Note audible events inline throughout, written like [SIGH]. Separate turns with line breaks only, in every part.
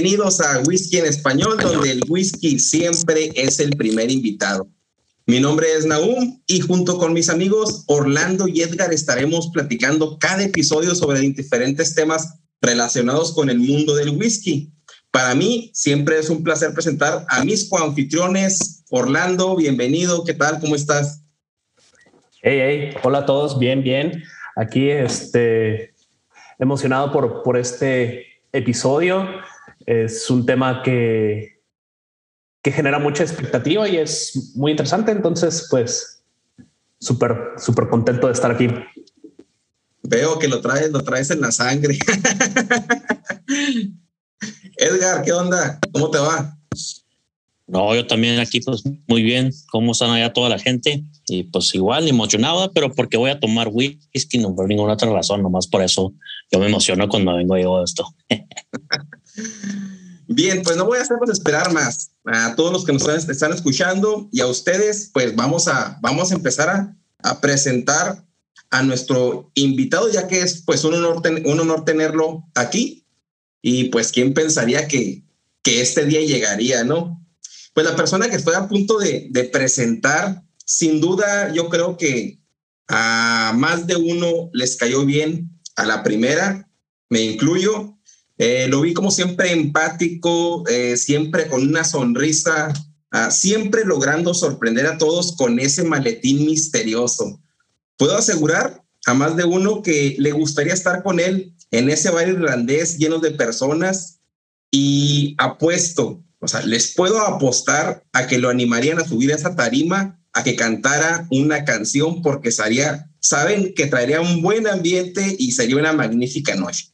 Bienvenidos a Whisky en Español, donde el whisky siempre es el primer invitado. Mi nombre es Naum y junto con mis amigos Orlando y Edgar estaremos platicando cada episodio sobre diferentes temas relacionados con el mundo del whisky. Para mí siempre es un placer presentar a mis coanfitriones. Orlando, bienvenido, ¿qué tal? ¿Cómo estás?
Hey, hey, hola a todos, bien, bien. Aquí, este, emocionado por, por este episodio. Es un tema que, que genera mucha expectativa y es muy interesante. Entonces, pues, súper, súper contento de estar aquí.
Veo que lo traes, lo traes en la sangre. [LAUGHS] Edgar, ¿qué onda? ¿Cómo te va?
No, yo también aquí, pues muy bien. ¿Cómo están allá toda la gente? Y pues igual, emocionado, pero porque voy a tomar whisky, no por ninguna otra razón, nomás por eso yo me emociono cuando vengo yo de esto. [LAUGHS]
Bien, pues no voy a hacerlos esperar más. A todos los que nos están escuchando y a ustedes, pues vamos a, vamos a empezar a, presentar a nuestro invitado, ya que es pues un honor, un honor tenerlo aquí. Y pues, ¿quién pensaría que, que este día llegaría, no? Pues la persona que estoy a punto de, de presentar, sin duda, yo creo que a más de uno les cayó bien a la primera, me incluyo. Eh, lo vi como siempre empático, eh, siempre con una sonrisa, uh, siempre logrando sorprender a todos con ese maletín misterioso. Puedo asegurar a más de uno que le gustaría estar con él en ese bar irlandés lleno de personas y apuesto, o sea, les puedo apostar a que lo animarían a subir a esa tarima, a que cantara una canción porque sería, saben que traería un buen ambiente y sería una magnífica noche.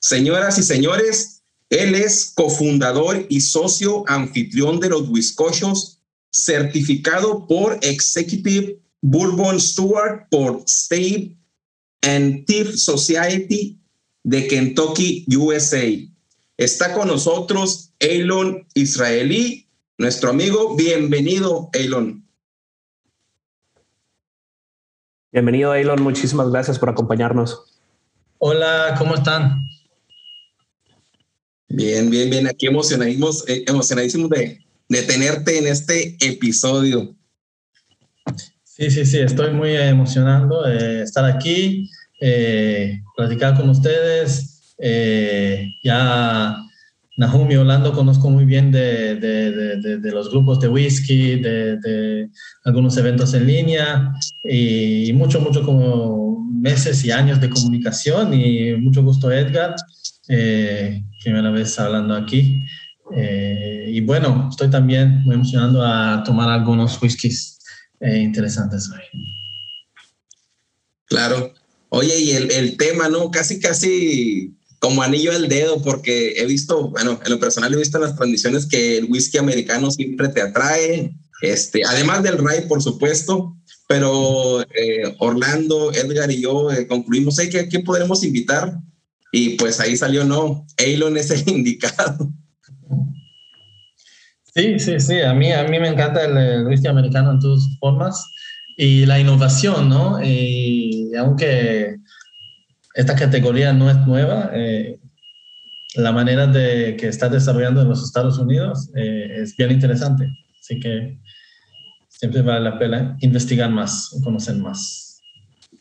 Señoras y señores, él es cofundador y socio anfitrión de los Wiscochos, certificado por Executive Bourbon Steward por State and Thief Society de Kentucky, USA. Está con nosotros Elon Israelí, nuestro amigo. Bienvenido, Elon.
Bienvenido, Elon. Muchísimas gracias por acompañarnos.
Hola, ¿cómo están?
Bien, bien, bien. Aquí emocionadísimos, eh, emocionadísimos de, de tenerte en este episodio.
Sí, sí, sí, estoy muy emocionado de estar aquí, eh, platicar con ustedes. Eh, ya Nahum y Orlando conozco muy bien de, de, de, de los grupos de whisky, de, algunos eventos en línea y mucho, mucho como meses y años de comunicación y mucho gusto Edgar. Eh, primera vez hablando aquí. Eh, y bueno, estoy también muy emocionado a tomar algunos whiskies eh, interesantes hoy.
Claro. Oye, y el, el, tema, ¿no? Casi, casi como anillo al dedo, porque he visto, bueno, en lo personal he visto en las transmisiones que el whisky americano siempre te atrae, este, además del rye, por supuesto, pero eh, Orlando, Edgar y yo concluimos, ¿eh? ¿qué, ¿qué podremos invitar y pues ahí salió, no, Elon es el [LAUGHS] indicado.
Sí, sí, sí, a mí, a mí me encanta el, whisky americano en todas formas y la innovación, ¿no? Y aunque esta categoría no es nueva, eh, la manera de que está desarrollando en los Estados Unidos eh, es bien interesante. Así que siempre vale la pena investigar más, conocer más.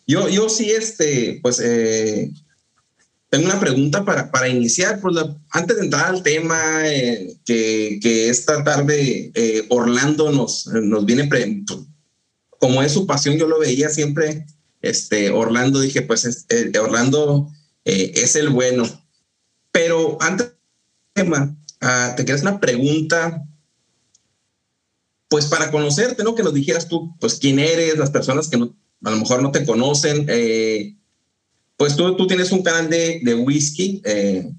Yo, yo sí, este, pues eh, tengo una pregunta para, para iniciar. Pues antes de entrar al tema eh, que, que, esta tarde eh, Orlando nos, nos viene, como es su pasión, yo lo veía siempre, este, Orlando, dije, pues eh, Orlando es el bueno. Pero antes del tema, ah, te quedas una pregunta, pues para conocerte, ¿no? Que nos dijeras tú, pues quién eres, las personas que no, a lo mejor no te conocen. Eh, pues tú, tú tienes un canal de, de whisky eh,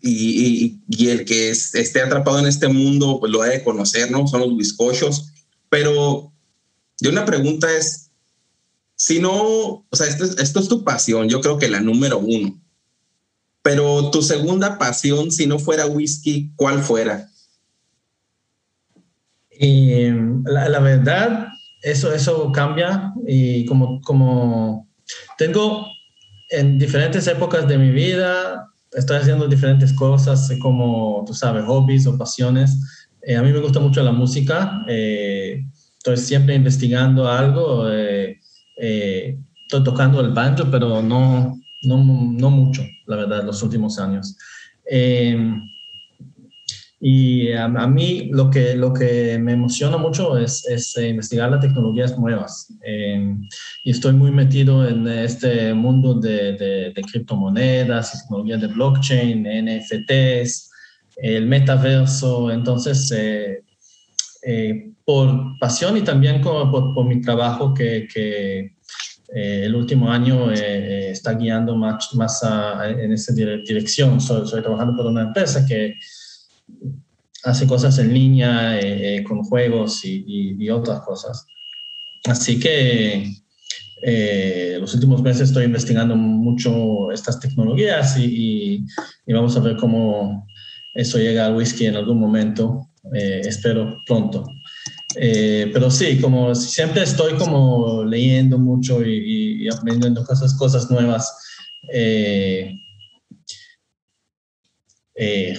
y, el que esté atrapado en este mundo pues lo ha de conocer, ¿no? Son los bizcochos. Pero yo una pregunta es, si no, o sea, esto, es tu pasión, yo creo que la número uno. Pero tu segunda pasión, si no fuera whisky, ¿cuál fuera?
Y la, la, verdad, eso, eso cambia y como, como tengo en diferentes épocas de mi vida estoy haciendo diferentes cosas como, tú sabes, hobbies o pasiones. Eh, a mí me gusta mucho la música. Eh, estoy siempre investigando algo. Eh, estoy tocando el banjo, pero no, no, no mucho, la verdad, los últimos años. Y a, mí lo que, lo que me emociona mucho es, es eh, investigar las tecnologías nuevas. Em, y estoy muy metido en este mundo de, de, criptomonedas, tecnologías de blockchain, NFTs, el metaverso. Entonces, eh, eh, por pasión y también por, por, mi trabajo que, que el último año está guiando más, más en esa dirección. Estoy trabajando por una empresa que hace cosas en línea eh, eh, con juegos y, otras cosas. Así que eh, los últimos meses estoy investigando mucho estas tecnologías y, vamos a ver cómo eso llega al whisky en algún momento. espero pronto. pero sí, como siempre estoy como leyendo mucho y, aprendiendo cosas, cosas nuevas. Eh,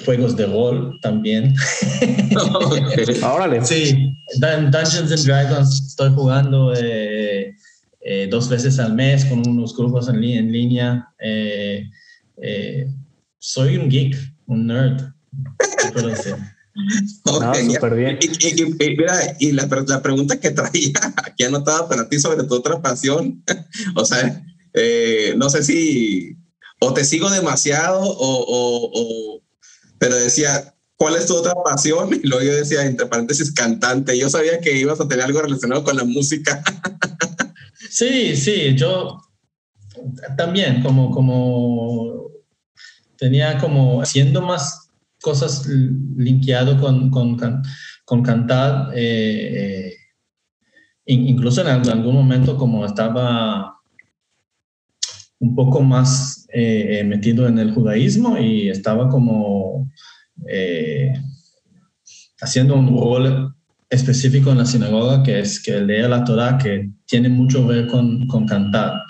juegos de rol también. [LAUGHS]
Órale.
Sí, Dungeons and Dragons estoy jugando eh, eh, dos veces al mes con unos grupos en, en línea. soy un geek, un nerd.
súper bien.
Y, y, la, la, pregunta que traía [LAUGHS] aquí anotada para ti sobre tu otra pasión, [LAUGHS] o sea, no sé si o te sigo demasiado o, pero decía, ¿cuál es tu otra pasión? [LAUGHS] Y luego yo decía, entre paréntesis, cantante. Yo sabía que ibas a tener algo relacionado con la música. [LAUGHS]
Sí, sí, yo también como, como tenía como haciendo más cosas linkeado con, con, con cantar, eh, incluso en algún momento como estaba un poco más eh, metido en el judaísmo y estaba como eh, haciendo un rol específico en la sinagoga que es que lea la Torah que tiene mucho que ver con, con cantar.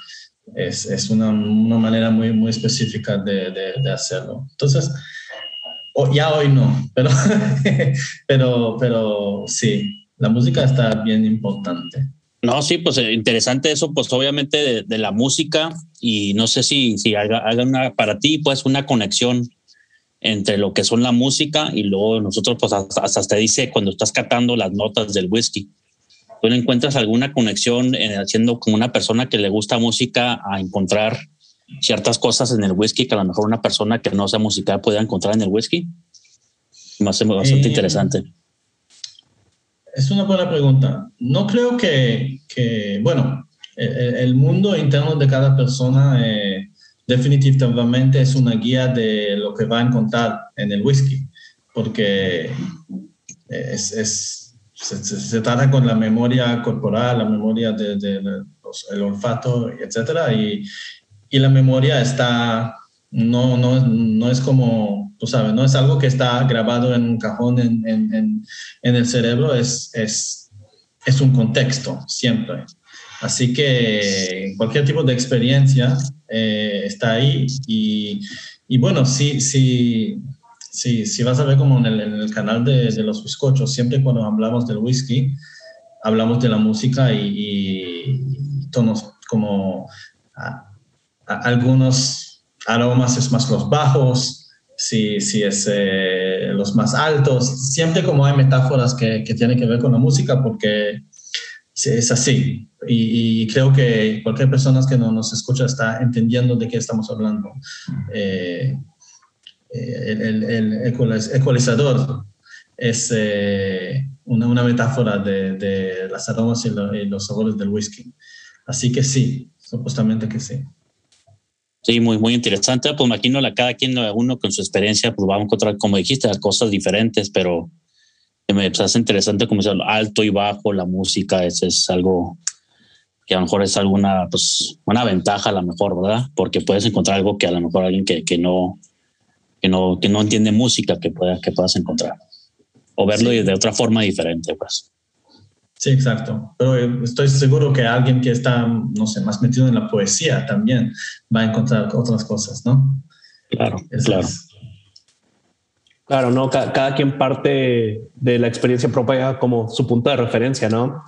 Es, es una, una, manera muy, muy específica de, de, hacerlo. Entonces, ya hoy no, pero, [LAUGHS] pero, pero sí, la música está bien importante.
No, sí, pues eh, interesante eso, pues obviamente de, la música y no sé si, si haga, una, para ti, pues una conexión entre lo que son la música y luego nosotros, pues hasta, te dice cuando estás catando las notas del whisky. ¿Tú encuentras alguna conexión en, haciendo como una persona que le gusta música a encontrar ciertas cosas en el whisky que a lo mejor una persona que no sea musical pueda encontrar en el whisky? Más bastante eh, interesante.
Es una buena pregunta. No creo que, que bueno, el, mundo interno de cada persona eh, definitivamente es una guía de lo que va a encontrar en el whisky, porque es, es se, trata con la memoria corporal, la memoria del de, olfato, etcétera, y, y, la memoria está No, no, no es como, tú sabes, no es algo que está grabado en un cajón en, en, en el cerebro, es, es, es un contexto siempre. Así que cualquier tipo de experiencia eh, está ahí y, y bueno, sí, sí, sí, sí vas a ver como en el, en el canal de, de, los bizcochos, siempre cuando hablamos del whisky, hablamos de la música y, y tonos como a, a, algunos aromas es más los bajos, si, si es eh, los más altos, siempre como hay metáforas que, que tienen que ver con la música porque es así. Y, creo que cualquier persona que no nos escucha está entendiendo de qué estamos hablando. Eh, el, el, el, ecualizador es eh, una, una, metáfora de, de, las aromas y, y, los sabores del whisky. Así que sí, supuestamente que sí.
Sí, muy, muy interesante. Pues imagino la cada quien, uno con su experiencia, pues va a encontrar, como dijiste, cosas diferentes, pero me pues, hace interesante como sea alto y bajo, la música, es, es algo que a lo mejor es alguna, pues, una ventaja a lo mejor, ¿verdad? Porque puedes encontrar algo que a lo mejor alguien que, que no, que no, que no entiende música que, pueda, que puedas encontrar. O verlo sí. de otra forma diferente, pues.
Sí, exacto. Pero estoy seguro que alguien que está, no sé, más metido en la poesía también va a encontrar otras cosas, ¿no?
Claro, Claro,
no, cada, cada, quien parte de la experiencia propia como su punto de referencia, ¿no?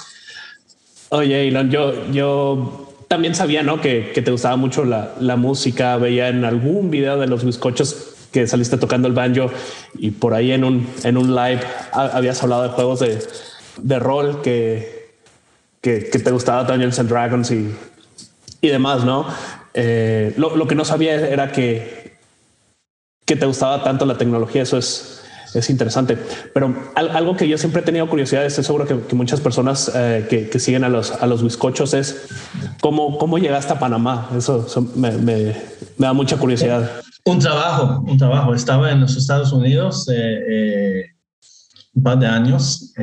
Oye, Elon, yo, yo también sabía, ¿no? Que, que te gustaba mucho la, la, música, veía en algún video de los bizcochos que saliste tocando el banjo y por ahí en un, en un live habías hablado de juegos de, de rol que, que, que, te gustaba Dungeons and Dragons y, y demás, ¿no? Eh, lo, lo que no sabía era que que te gustaba tanto la tecnología, eso es, es interesante. Pero algo que yo siempre he tenido curiosidad, estoy seguro que, que muchas personas eh, que, que, siguen a los, a los bizcochos es cómo, cómo llegaste a Panamá. Eso, eso me, me, me, da mucha curiosidad.
Un trabajo, un trabajo. Estaba en los Estados Unidos eh, eh, un par de años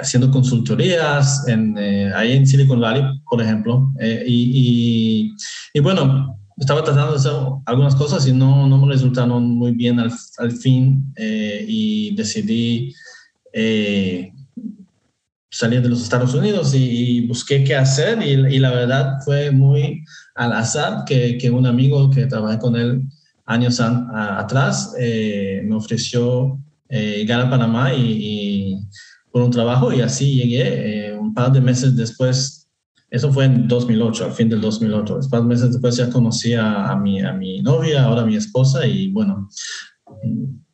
haciendo consultorías en, ahí en Silicon Valley, por ejemplo. y, y, y bueno, estaba tratando de hacer algunas cosas y no, no me resultaron muy bien al, al fin eh, y decidí eh, salir de los Estados Unidos y, y busqué qué hacer y, y, la verdad fue muy al azar que, que un amigo que trabajé con él años a, atrás eh, me ofreció eh, llegar a Panamá y, y, por un trabajo y así llegué eh, un par de meses después eso fue en 2008, al fin del 2008. Después, meses después ya conocí a, a, mi, a mi novia, ahora mi esposa, y bueno,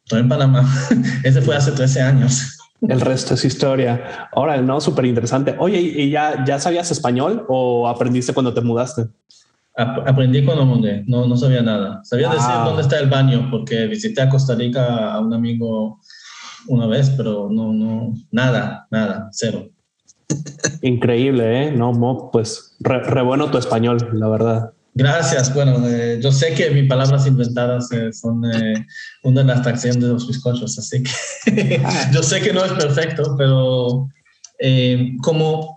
estoy en Panamá. [LAUGHS] Ese fue hace 13 años.
El resto es historia. Ahora, no, súper interesante. Oye, ¿y ya, ya sabías español o aprendiste cuando te mudaste?
Aprendí cuando mudé, no, no sabía nada. Sabía ah. decir dónde está el baño porque visité a Costa Rica a un amigo una vez, pero no, no, nada, nada, cero.
Increíble, ¿eh? No, pues re, re, bueno tu español, la verdad.
Gracias. Bueno, eh, yo sé que mis palabras inventadas eh, son eh, una de las atracciones de los bizcochos, así que [LAUGHS] yo sé que no es perfecto, pero eh, como,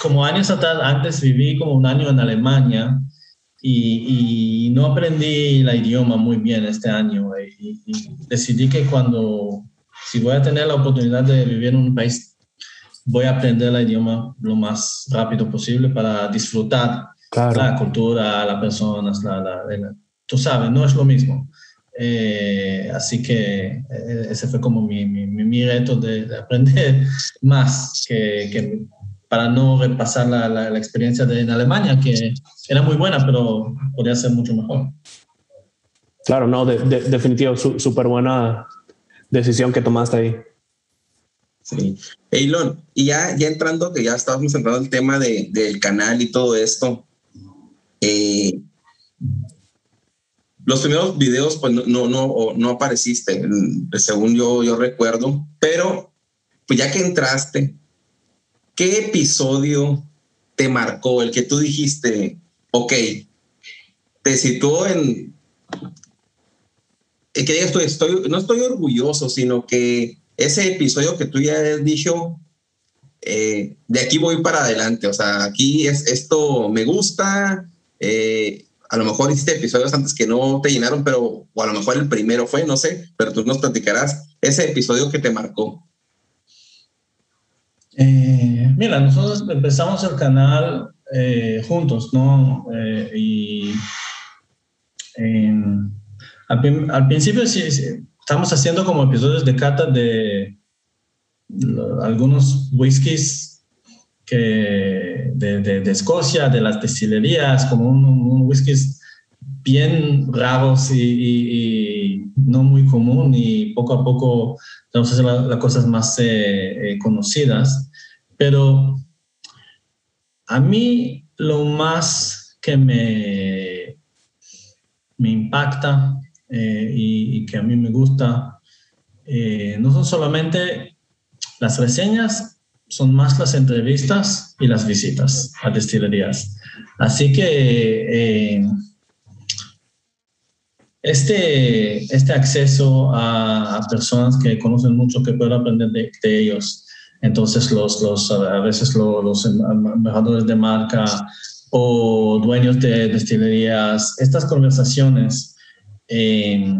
como años atrás, antes viví como un año en Alemania y, y no aprendí el idioma muy bien este año y, y decidí que cuando, si voy a tener la oportunidad de vivir en un país voy a aprender el idioma lo más rápido posible para disfrutar claro. la cultura, las personas, la, la, la, tú sabes, no es lo mismo. Eh, así que eh, ese fue como mi, mi, mi reto de, de, aprender [LAUGHS] más que, que, para no repasar la, la, experiencia de en Alemania, que era muy buena, pero podría ser mucho mejor.
Claro, no, de, de, definitivo, súper buena decisión que tomaste ahí.
Sí. Eilon, y ya, ya entrando, que ya estábamos entrando el tema de, del canal y todo esto, eh, los primeros videos, pues no, no, no, no apareciste, según yo, yo recuerdo, pero pues ya que entraste, ¿qué episodio te marcó? El que tú dijiste, ok, te situó en... Que estoy, estoy, no estoy orgulloso, sino que ese episodio que tú ya has dicho, eh, de aquí voy para adelante, o sea, aquí es esto me gusta, Eh, a lo mejor hiciste episodios antes que no te llenaron, pero o a lo mejor el primero fue, no sé, pero tú nos platicarás ese episodio que te marcó.
Eh, mira, nosotros empezamos el canal eh, juntos, ¿no? Eh, y al, principio sí, estamos haciendo como episodios de cata de algunos whiskies que de, Escocia, de las destilerías, como un, un whiskies bien raros y, no muy común y poco a poco vamos a hacer las cosas más eh, conocidas. Pero a mí lo más que me, me impacta eh, y, que a mí me gusta no son solamente las reseñas, son más las entrevistas y las visitas a destilerías. Así que este, este acceso a, personas que conocen mucho, que puedo aprender de, ellos. Entonces, los, los, a veces los, embajadores de marca o dueños de destilerías, estas conversaciones. Eh,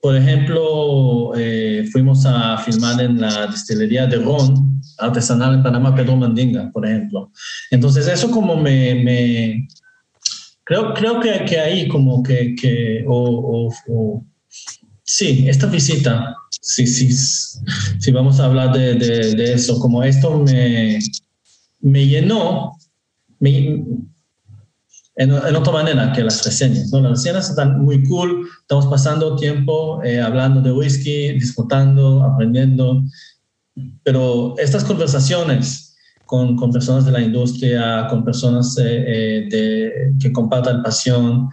por ejemplo, eh, fuimos a filmar en la destilería de Ron, artesanal en Panamá, Pedro Mandinga, por ejemplo. Entonces, eso como me, me Creo, creo que, que ahí como que, que o, o, sí, esta visita, sí, sí, sí, vamos a hablar de, de, eso, como esto me, me llenó me, en, en, otra manera que las reseñas. ¿no? Las reseñas están muy cool, estamos pasando tiempo eh, hablando de whisky, disfrutando, aprendiendo, pero estas conversaciones con, con, personas de la industria, con personas eh, eh, de, que compartan pasión.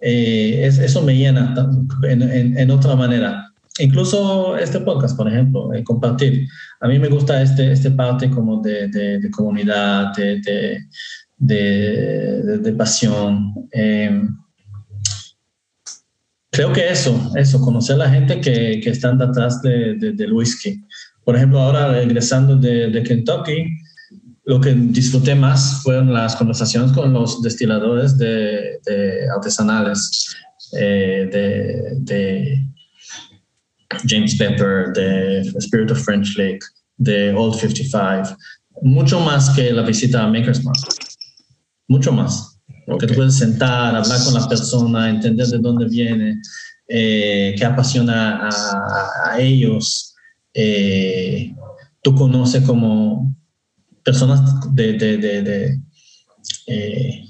Eh, es, eso me llena en, otra manera. Incluso este podcast, por ejemplo, compartir. A mí me gusta este, este parte como de, de, comunidad, de, de pasión. Em, creo que eso, eso, conocer a la gente que, que están detrás del whisky. Por ejemplo, ahora regresando de, Kentucky, lo que disfruté más fueron las conversaciones con los destiladores de, artesanales eh, de, James Pepper, de Spirit of French Lake, de Old 55, mucho más que la visita a Maker's Mark, mucho más. Porque tú puedes sentar, hablar con la persona, entender de dónde viene, eh, qué apasiona a, ellos. Eh, tú conoces como personas de, de, de, eh,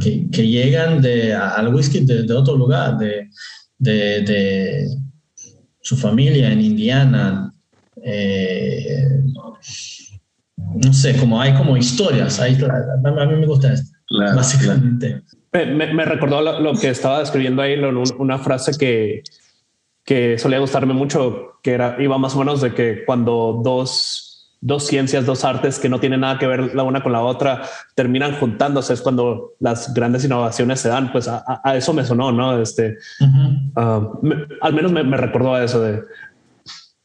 que, que, llegan de, al whisky de, otro lugar, de, de, su familia en Indiana. Eh, no sé, como hay como historias. Hay, a mí me gusta esto, básicamente.
Me, me, recordó lo, que estaba describiendo ahí, una frase que, que solía gustarme mucho, que era, iba más o menos de que cuando dos dos ciencias, dos artes que no tienen nada que ver la una con la otra, terminan juntándose. Es cuando las grandes innovaciones se dan. Pues a, eso me sonó, ¿no? Este, ah, al menos me, recordó a eso de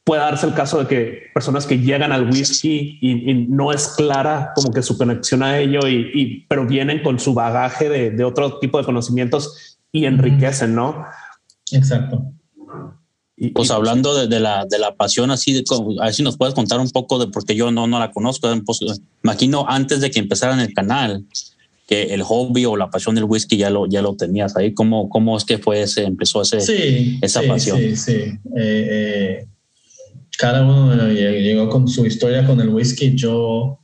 puede darse el caso de que personas que llegan al whisky y, no es clara como que su conexión a ello, y, pero vienen con su bagaje de, de otro tipo de conocimientos y enriquecen, ¿no?
Exacto
pues hablando de, la, de la pasión, así, de, a ver si nos puedes contar un poco de, porque yo no, no la conozco, pues, imagino antes de que empezaran el canal, que el hobby o la pasión del whisky ya lo, ya lo tenías ahí. ¿Cómo, cómo es que fue ese, empezó ese,
sí,
esa pasión?
Sí, sí. Eh, eh, cada uno llegó con su historia con el whisky. Yo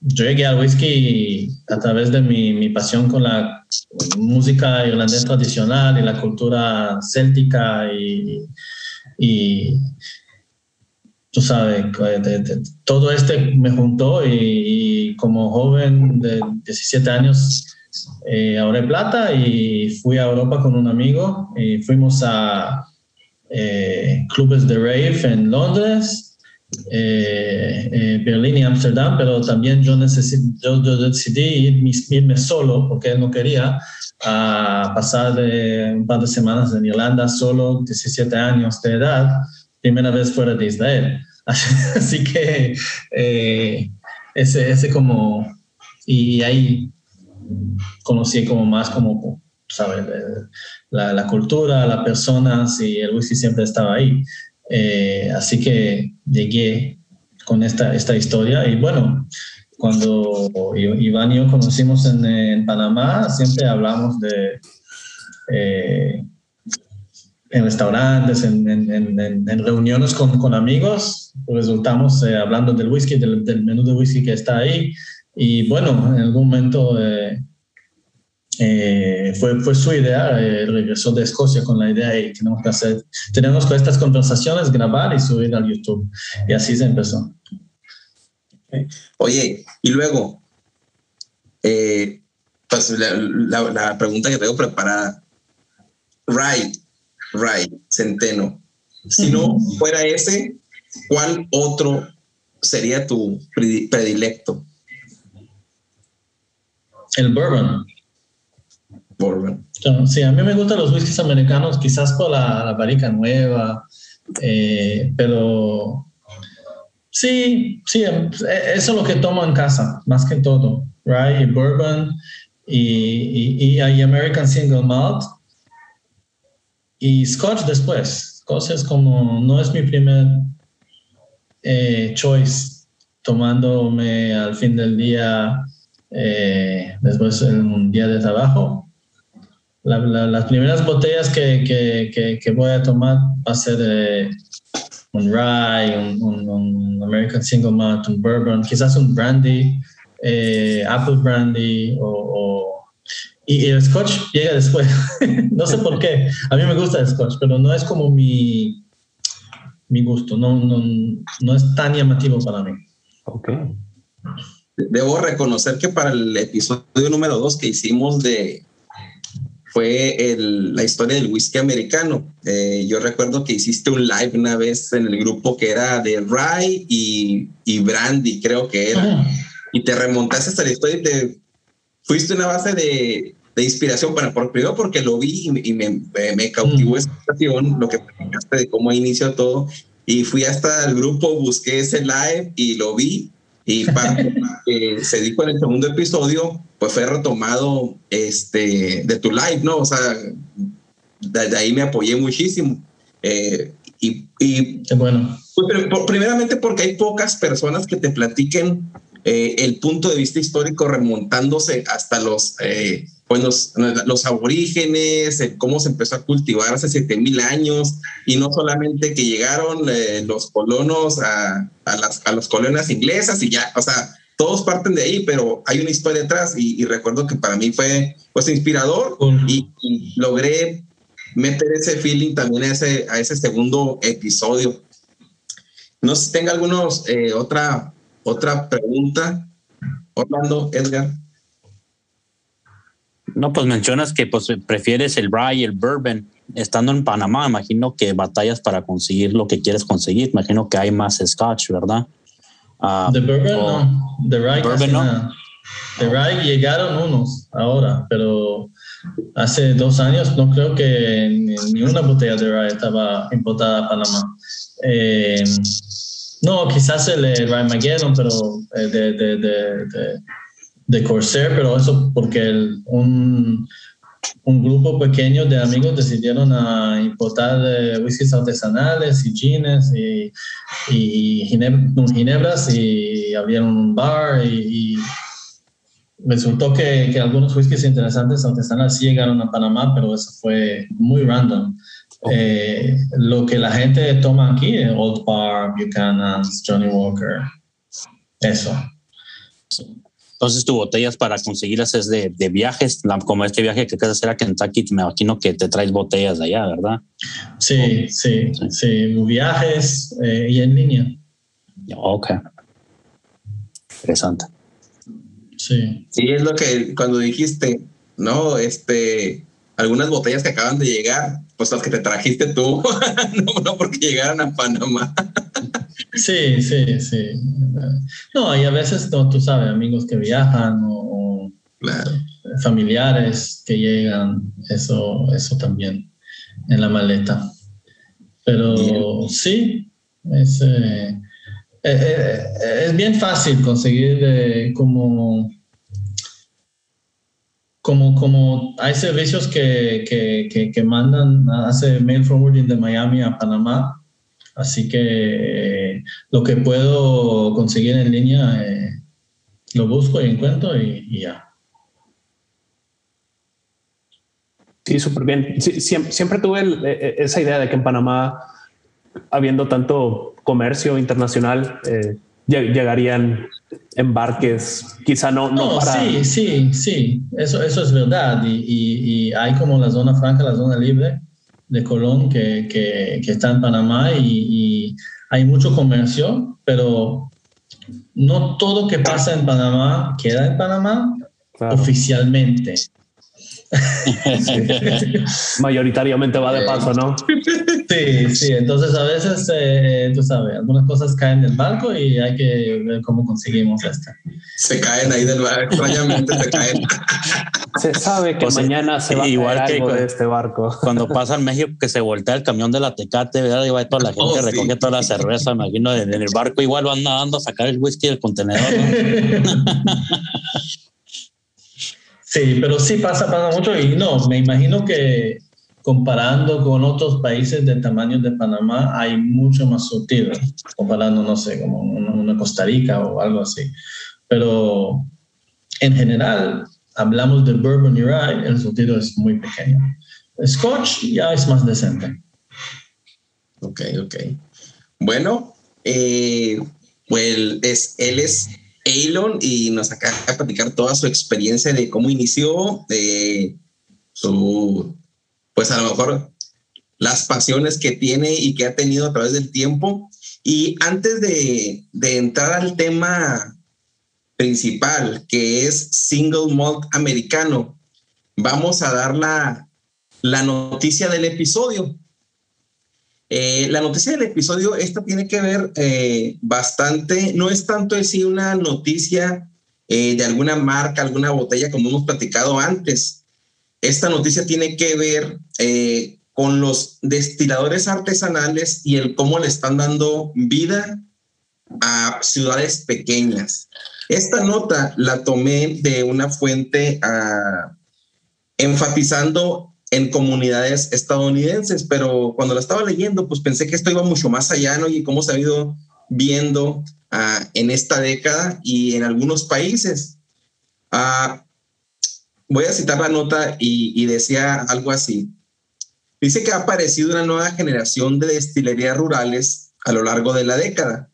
yo llegué al whisky a través de mi, mi, pasión con la música irlandesa tradicional y la cultura céltica y, y tú sabes, todo este me juntó y, como joven de 17 años eh, ahorré plata y fui a Europa con un amigo y fuimos a eh, clubes de rave en Londres eh, eh, Berlín y Ámsterdam, pero también yo, yo, decidí irme solo, porque no quería, a pasar de un par de semanas en Irlanda solo, 17 años de edad, primera vez fuera de Israel. [LAUGHS] Así que eh, ese, ese como y ahí conocí como más como, ¿sabes? La, la cultura, las personas y el whisky siempre estaba ahí. Eh, así que llegué con esta, esta historia y bueno, cuando Iván y yo conocimos en, Panamá, siempre hablamos de... Eh, en restaurantes, en, en, reuniones con, con, amigos, resultamos eh, hablando del whisky, del, del, menú de whisky que está ahí. Y bueno, en algún momento eh, eh, fue, fue su idea, regresó de Escocia con la idea y tenemos que hacer, tenemos que estas conversaciones, grabar y subir al YouTube. Y así se empezó.
Oye, y luego, pues la, la, la, pregunta que tengo preparada, Right, Right, Centeno. Si no fuera ese, ¿cuál otro sería tu predilecto?
El bourbon.
Bourbon.
Sí, a mí me gustan los whiskies americanos, quizás por la, la nueva, eh, pero sí, sí, eso es lo que tomo en casa, más que todo, right? Y bourbon y, y, y hay American Single Malt y Scotch después. Es como, no es mi primer eh, choice, tomándome al fin del día, eh, después de un día de trabajo. Las primeras botellas que, que, que, voy a tomar va a ser eh, un rye, un, American Single Malt, un bourbon, quizás un brandy, apple brandy o y el scotch llega después. [LAUGHS] no sé por qué. A mí me gusta el scotch, pero no es como mi, mi gusto. No, no, no es tan llamativo para mí.
Ok.
Debo reconocer que para el episodio número dos que hicimos de fue el, la historia del whisky americano. Eh, yo recuerdo que hiciste un live una vez en el grupo que era de rye y, y brandy, creo que era. Y te remontaste hasta la historia y te fuiste una base de, de inspiración, bueno, por, primero porque lo vi y, me, me, cautivó esa situación, lo que platicaste de cómo inició todo, y fui hasta el grupo, busqué ese live y lo vi, y para [LAUGHS] que se dijo en el segundo episodio, pues fue retomado este, de tu live, ¿no? O sea, de, ahí me apoyé muchísimo. Eh, y, y
bueno.
Pues, primeramente porque hay pocas personas que te platiquen eh, el punto de vista histórico remontándose hasta los eh, pues los, aborígenes, cómo se empezó a cultivar hace 7000 años, y no solamente que llegaron eh, los colonos a, a, las, a colonias inglesas y ya, o sea, todos parten de ahí, pero hay una historia atrás y, recuerdo que para mí fue pues inspirador y, logré meter ese feeling también a ese, a ese segundo episodio. No sé si tenga algunos, eh, otra, otra pregunta. Orlando, Edgar.
No, pues mencionas que pues, prefieres el rye y el bourbon. Estando en Panamá, imagino que batallas para conseguir lo que quieres conseguir. Imagino que hay más scotch, ¿verdad?
Uh, de bourbon no. De rye bourbon, no. De rye llegaron unos ahora, pero hace dos años no creo que ni, una botella de rye estaba importada a Panamá. Eh, no, quizás el, el Rye Magellan, pero eh, de, de, de, de Corsair, pero eso porque un, un, grupo pequeño de amigos decidieron a importar eh, whiskies artesanales y gines y, y ginebras y abrieron un bar y, resultó que, que, algunos whiskies interesantes artesanales sí llegaron a Panamá, pero eso fue muy random. Eh, lo que la gente toma aquí, Old Bar, Buchanan's, Johnny Walker, eso.
Entonces, tu botellas para conseguirlas es de, de viajes, como este viaje que quieres hacer a Kentucky, me imagino que te traes botellas de allá, ¿verdad?
Sí, sí, sí, viajes eh, y en línea.
Ok. Interesante.
Sí.
Sí, es lo que cuando dijiste, no, este, algunas botellas que acaban de llegar, pues las que te trajiste tú, [LAUGHS] no, no porque llegaran a Panamá.
Sí, sí, sí. No, y a veces, no, tú sabes, amigos que viajan o, familiares que llegan, eso, eso también en la maleta. Pero sí, es, eh, eh, eh, es bien fácil conseguir como como, como hay servicios que, que, que, mandan, hace mail forwarding de Miami a Panamá, así que lo que puedo conseguir en línea eh, lo busco y encuentro y, ya.
Sí, súper bien. siempre, tuve e, e, esa idea de que en Panamá, habiendo tanto comercio internacional, eh, llegarían embarques, quizá no.
No, sí, sí, sí, eso, eso es verdad. Y, hay como la zona franca, la zona libre de Colón que, que, está en Panamá y, hay mucho comercio, pero no todo que pasa en Panamá queda en Panamá oficialmente. [LAUGHS]
Mayoritariamente va de paso, ¿no?
Sí, sí. Entonces a veces, eh, tú sabes, algunas cosas caen del barco y hay que ver cómo conseguimos esto.
Se caen ahí del barco, extrañamente se caen.
Se sabe que pues, mañana se va igual a caer que algo de este barco.
Cuando pasa en México que se voltea el camión de la Tecate, ¿verdad? Y va toda la gente, oh, recoge toda la cerveza, imagino, en el barco igual van nadando a sacar el whisky del contenedor. [LAUGHS]
Sí, pero sí pasa, pasa mucho y no, me imagino que comparando con otros países del tamaño de Panamá hay mucho más sutil, comparando, no sé, como una Costa Rica o algo así. Pero en general, hablamos de bourbon y rye, el surtido es muy pequeño. Scotch ya es más decente.
Ok, ok. Bueno, eh, pues es, él es Elon y nos acaba de platicar toda su experiencia de cómo inició, de su, pues a lo mejor las pasiones que tiene y que ha tenido a través del tiempo. Y antes de, de entrar al tema principal, que es single malt americano, vamos a dar la, la noticia del episodio. Eh, la noticia del episodio, esta tiene que ver eh, bastante, no es tanto decir una noticia eh, de alguna marca, alguna botella, como hemos platicado antes. Esta noticia tiene que ver con los destiladores artesanales y el cómo le están dando vida a ciudades pequeñas. Esta nota la tomé de una fuente ah, enfatizando en comunidades estadounidenses, pero cuando la estaba leyendo, pues pensé que esto iba mucho más allá, ¿no? Y cómo se ha ido viendo ah, en esta década y en algunos países. Ah, voy a citar la nota y, y, decía algo así. Dice que ha aparecido una nueva generación de destilerías rurales a lo largo de la década,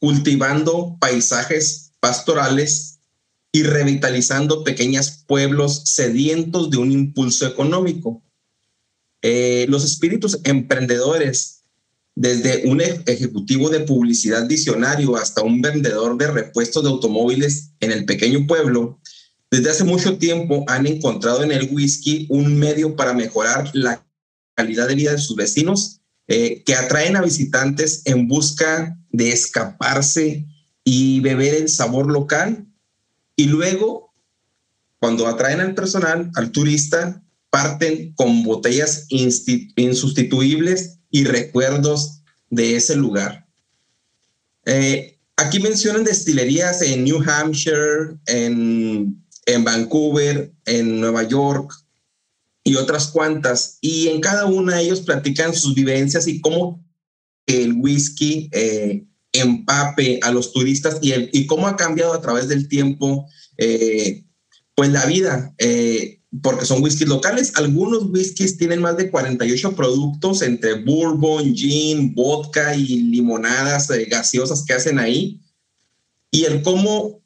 cultivando paisajes pastorales y revitalizando pequeños pueblos sedientos de un impulso económico. Eh, los espíritus emprendedores, desde un ejecutivo de publicidad visionario hasta un vendedor de repuestos de automóviles en el pequeño pueblo, desde hace mucho tiempo han encontrado en el whisky un medio para mejorar la calidad de vida de sus vecinos, eh, que atraen a visitantes en busca de escaparse y beber el sabor local y luego, cuando atraen al personal, al turista, parten con botellas insustituibles y recuerdos de ese lugar. Eh, aquí mencionan destilerías en New Hampshire, en, en Vancouver, en Nueva York y otras cuantas. Y en cada una ellos platican sus vivencias y cómo el whisky eh, empape a los turistas y, el, y cómo ha cambiado a través del tiempo eh, pues la vida, eh, porque son whiskies locales. Algunos whiskies tienen más de 48 productos entre bourbon, gin, vodka y limonadas eh, gaseosas que hacen ahí. Y el cómo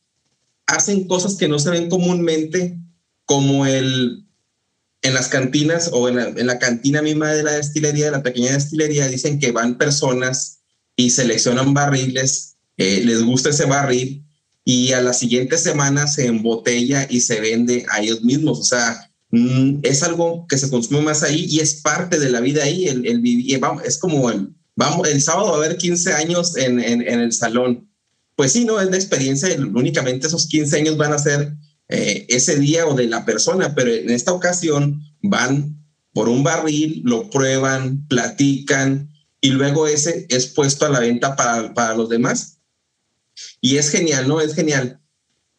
hacen cosas que no se ven comúnmente, como el en las cantinas o en la, en la cantina misma de la destilería, de la pequeña destilería, dicen que van personas y seleccionan barriles, eh, les gusta ese barril y a la siguiente semana se embotella y se vende a ellos mismos. O sea, mm, es algo que se consume más ahí y es parte de la vida ahí. El, el, es como el, vamos, el sábado va a haber 15 años en, en, el salón. Pues sí, no es la experiencia, únicamente esos 15 años van a ser eh, ese día o de la persona, pero en esta ocasión van por un barril, lo prueban, platican, y luego ese es puesto a la venta para, para los demás. Y es genial, ¿no? Es genial.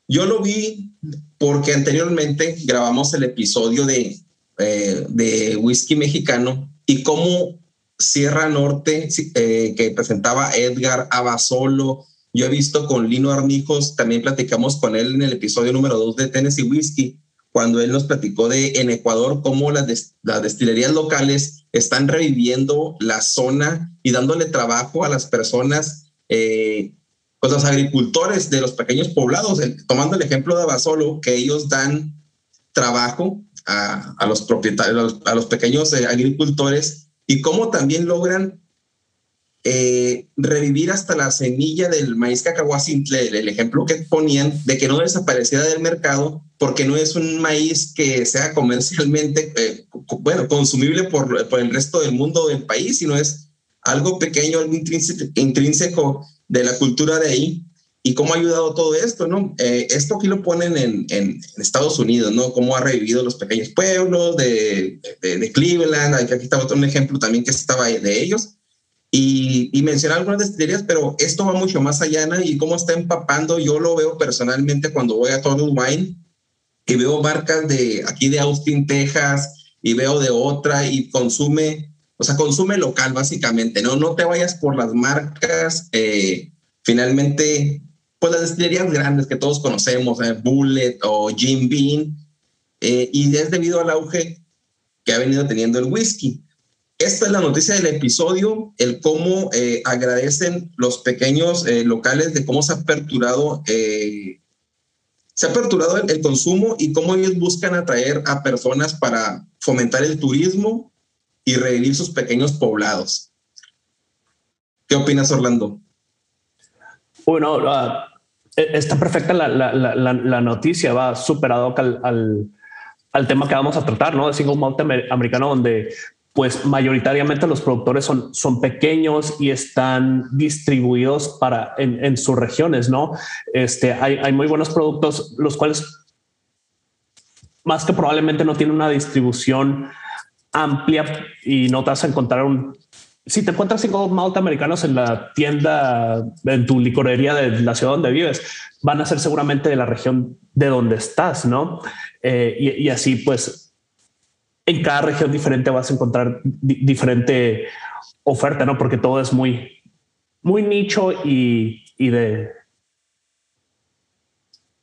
Yo lo vi porque anteriormente grabamos el episodio de, eh, de whisky mexicano y cómo Sierra Norte, eh, que presentaba Edgar Abasolo, yo he visto con Lino Armijos, también platicamos con él en el episodio número 2 de Tennessee Whisky, cuando él nos platicó de en Ecuador cómo las, las destilerías locales están reviviendo la zona y dándole trabajo a las personas, eh, pues los agricultores de los pequeños poblados, tomando el ejemplo de Abasolo, que ellos dan trabajo a, los propietarios, a los, pequeños eh, agricultores y cómo también logran eh, revivir hasta la semilla del maíz cacahuacintle, el ejemplo que ponían de que no desapareciera del mercado porque no es un maíz que sea comercialmente, eh, bueno, consumible por, por, el resto del mundo del país, sino es algo pequeño, algo intrínseco de la cultura de ahí. ¿Y cómo ha ayudado todo esto? ¿no? Eh, esto aquí lo ponen en, en, Estados Unidos, ¿no? Cómo ha revivido los pequeños pueblos de, de, de Cleveland. Aquí está otro ejemplo también que estaba de ellos y, y mencionar algunas destilerías, pero esto va mucho más allá y cómo está empapando. Yo lo veo personalmente cuando voy a Total Wine y veo marcas de aquí de Austin, Texas, y veo de otra y consume, o sea, consume local básicamente, ¿no? No te vayas por las marcas, eh, finalmente, pues las destilerías grandes que todos conocemos, eh, Bullet o Jim Beam, eh, y es debido al auge que ha venido teniendo el whisky. Esta es la noticia del episodio, el cómo eh, agradecen los pequeños eh, locales de cómo se ha aperturado, eh, se ha aperturado el, consumo y cómo ellos buscan atraer a personas para fomentar el turismo y revivir sus pequeños poblados. ¿Qué opinas, Orlando?
Bueno, e, está perfecta la, noticia, va superado al, tema que vamos a tratar, ¿no? De single malt americano, donde pues mayoritariamente los productores son, son pequeños y están distribuidos para en, sus regiones, ¿no? Este, hay, hay, muy buenos productos, los cuales más que probablemente no tienen una distribución amplia y no te vas a encontrar un... Si te encuentras cinco malt americanos en la tienda, en tu licorería de la ciudad donde vives, van a ser seguramente de la región de donde estás, ¿no? Eh, y, y así pues en cada región diferente vas a encontrar diferente oferta, ¿no? Porque todo es muy, muy nicho y, y de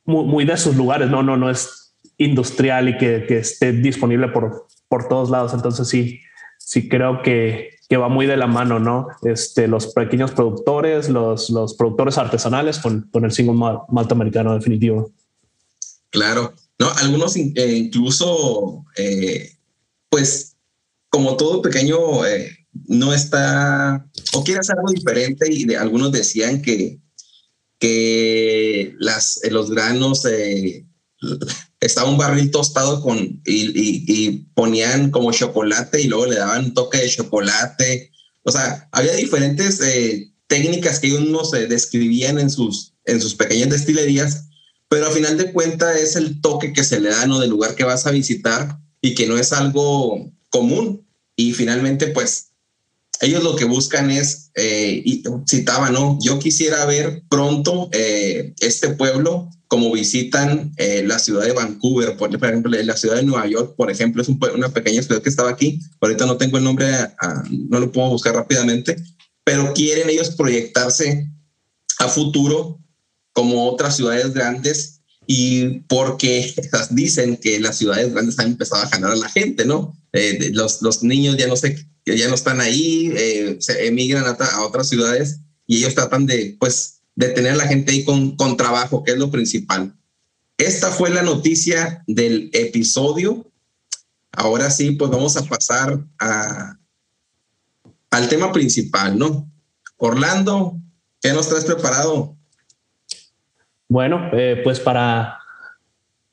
muy, de sus lugares, no, no, no es industrial y que, esté disponible por, por todos lados. Entonces sí, sí creo que, que va muy de la mano, ¿no? Este, los pequeños productores, los, los productores artesanales con, con el single malt americano definitivo.
Claro, no, algunos eh, incluso eh, pues como todo pequeño eh, no está o quiere hacer algo diferente y de, algunos decían que, que las, eh, los granos eh, estaba un barril tostado con y, y, ponían como chocolate y luego le daban un toque de chocolate. O sea, había diferentes técnicas que ellos se describían en sus, en sus pequeñas destilerías, pero al final de cuentas es el toque que se le da ¿no? del lugar que vas a visitar y que no es algo común. Y finalmente, pues, ellos lo que buscan es, eh, y citaba, ¿no? Yo quisiera ver pronto eh, este pueblo como visitan eh, la ciudad de Vancouver, por, ejemplo, la ciudad de Nueva York, por ejemplo, es una pequeña ciudad que estaba aquí. Ahorita no tengo el nombre, no lo puedo buscar rápidamente, pero quieren ellos proyectarse a futuro como otras ciudades grandes y porque [LAUGHS] dicen que las ciudades grandes han empezado a ganar a la gente, ¿no? Eh, los, los, niños ya no sé, ya no están ahí, eh, se emigran a, otras ciudades y ellos tratan de, pues, de tener a la gente ahí con, con trabajo, que es lo principal. Esta fue la noticia del episodio. Ahora sí, pues vamos a pasar a, al tema principal, ¿no? Orlando, ¿qué nos traes preparado?
Bueno, eh, pues para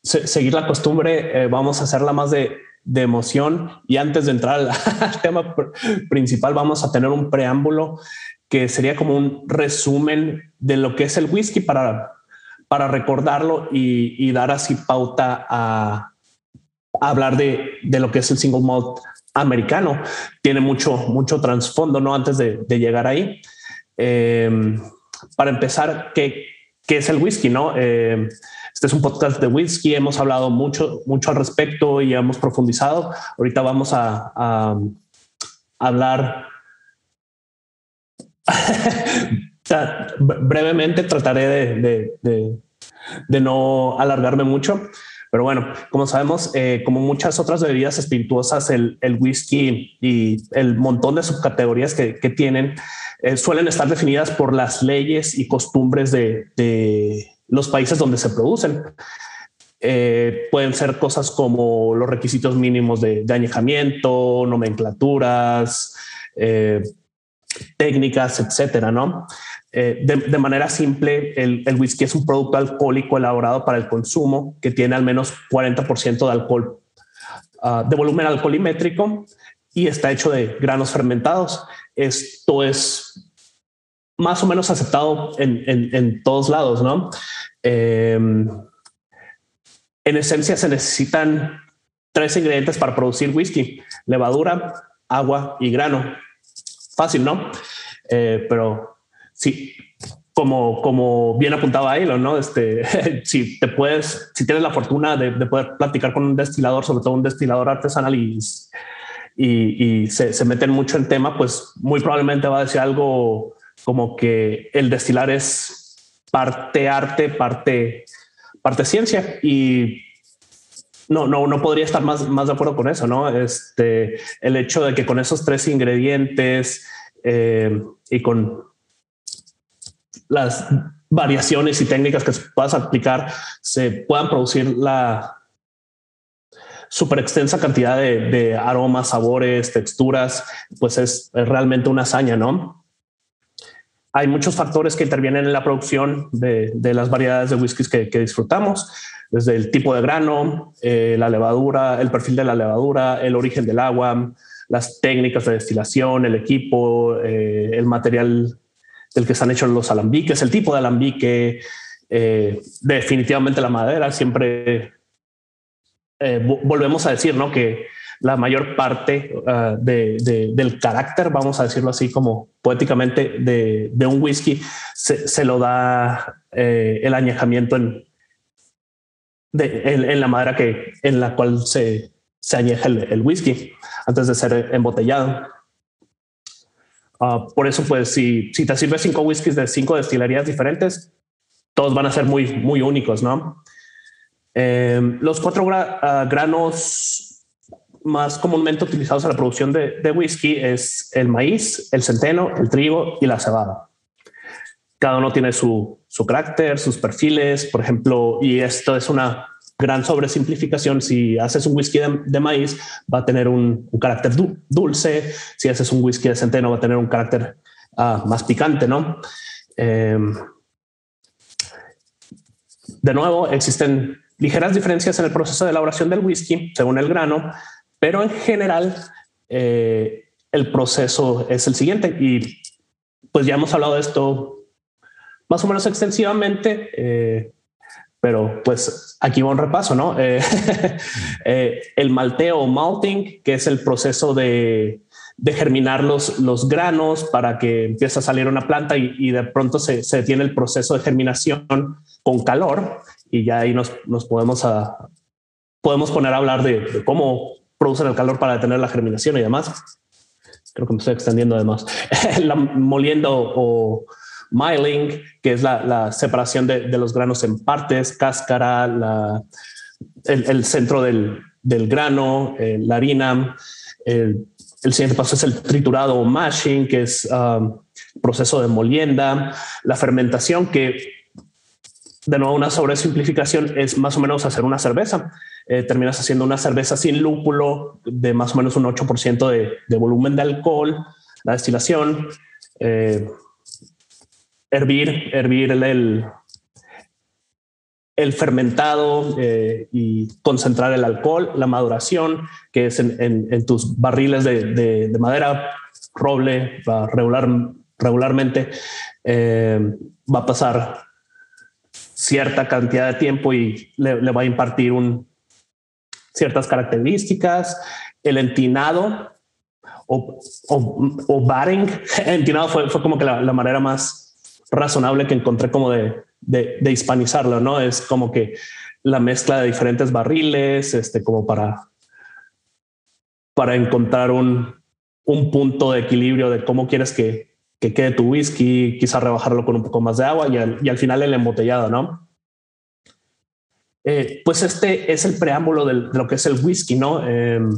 seguir la costumbre, eh, vamos a hacerla más de, emoción y antes de entrar al, [LAUGHS] tema principal, vamos a tener un preámbulo que sería como un resumen de lo que es el whisky para, para recordarlo y, dar así pauta a, hablar de, lo que es el single malt americano. Tiene mucho, mucho trasfondo, ¿no? Antes de, llegar ahí. Eh, para empezar, ¿qué, ¿Qué es el whisky? ¿no? Eh, Este es un podcast de whisky. Hemos hablado mucho, mucho al respecto y hemos profundizado. Ahorita vamos a, hablar [LAUGHS] brevemente. Trataré de, de no alargarme mucho. Pero bueno, como sabemos, eh, como muchas otras bebidas espirituosas, el, whisky y el montón de subcategorías que, tienen eh, suelen estar definidas por las leyes y costumbres de, los países donde se producen. Eh, pueden ser cosas como los requisitos mínimos de, añejamiento, nomenclaturas, técnicas, etcétera, ¿no? Eh, de, manera simple, el, whisky es un producto alcohólico elaborado para el consumo que tiene al menos 40% de alcohol, ah, de volumen alcoholimétrico y está hecho de granos fermentados. Esto es más o menos aceptado en, todos lados, ¿no? Em, en esencia se necesitan tres ingredientes para producir whisky, levadura, agua y grano. Fácil, ¿no? Eh, pero sí, como, como bien apuntaba Elon, ¿no? Este, [LAUGHS] si te puedes, si tienes la fortuna de, poder platicar con un destilador, sobre todo un destilador artesanal y, y, se, meten mucho en tema, pues muy probablemente va a decir algo como que el destilar es parte arte, parte, parte ciencia y no, no, no podría estar más, más de acuerdo con eso, ¿no? Este, el hecho de que con esos tres ingredientes eh, y con las variaciones y técnicas que puedas aplicar se puedan producir la super extensa cantidad de, aromas, sabores, texturas, pues es, realmente una hazaña, ¿no? Hay muchos factores que intervienen en la producción de, las variedades de whiskies que, disfrutamos, desde el tipo de grano, eh, la levadura, el perfil de la levadura, el origen del agua, las técnicas de destilación, el equipo, eh, el material del que están hechos los alambiques, el tipo de alambique, eh, definitivamente la madera, siempre eh, volvemos a decir ¿no? que la mayor parte uh, de, del carácter, vamos a decirlo así como poéticamente, de, de un whisky se, se lo da eh, el añejamiento en, en, la madera que, en la cual se, se añeja el, el whisky antes de ser embotellado. Ah, por eso, pues, si, si te sirves cinco whiskies de cinco destilerías diferentes, todos van a ser muy, muy únicos, ¿no? Em, los cuatro ah, granos más comúnmente utilizados en la producción de, de, whisky es el maíz, el centeno, el trigo y la cebada. Cada uno tiene su, su carácter, sus perfiles, por ejemplo, y esto es una gran sobresimplificación. Si haces un whisky de, maíz, va a tener un, carácter dulce. Si haces un whisky de centeno, va a tener un carácter ah, más picante, ¿no? Em, de nuevo, existen ligeras diferencias en el proceso de elaboración del whisky según el grano, pero en general eh, el proceso es el siguiente y pues ya hemos hablado de esto más o menos extensivamente. Eh, pero pues aquí va un repaso, ¿no? Eh, [LAUGHS] eh, el malteo o malting, que es el proceso de, germinar los, los, granos para que empiece a salir una planta y, de pronto se, se, detiene el proceso de germinación con calor y ya ahí nos, nos podemos, a, podemos poner a hablar de, cómo producen el calor para detener la germinación y demás. Creo que me estoy extendiendo además. [LAUGHS] la, moliendo o miling, que es la, separación de, los granos en partes, cáscara, el, centro del, grano, eh, la harina. El, siguiente paso es el triturado o mashing, que es um, proceso de molienda, la fermentación, que de nuevo una sobresimplificación es más o menos hacer una cerveza. Eh, terminas haciendo una cerveza sin lúpulo de más o menos un 8% de, de, volumen de alcohol, la destilación, eh, hervir, hervir el, el fermentado eh, y concentrar el alcohol, la maduración, que es en, tus barriles de, madera, roble, regular, regularmente, va a pasar cierta cantidad de tiempo y le, va a impartir un, ciertas características. El entinado o, o, barring, [LAUGHS] entinado fue, fue como que la manera más razonable que encontré como de, de, hispanizarlo, ¿no? Es como que la mezcla de diferentes barriles, este, como para, para encontrar un, un punto de equilibrio de cómo quieres que, que quede tu whisky, quizá rebajarlo con un poco más de agua y al, y al final el embotellado, ¿no? Eh, pues este es el preámbulo de lo que es el whisky, ¿no? Em,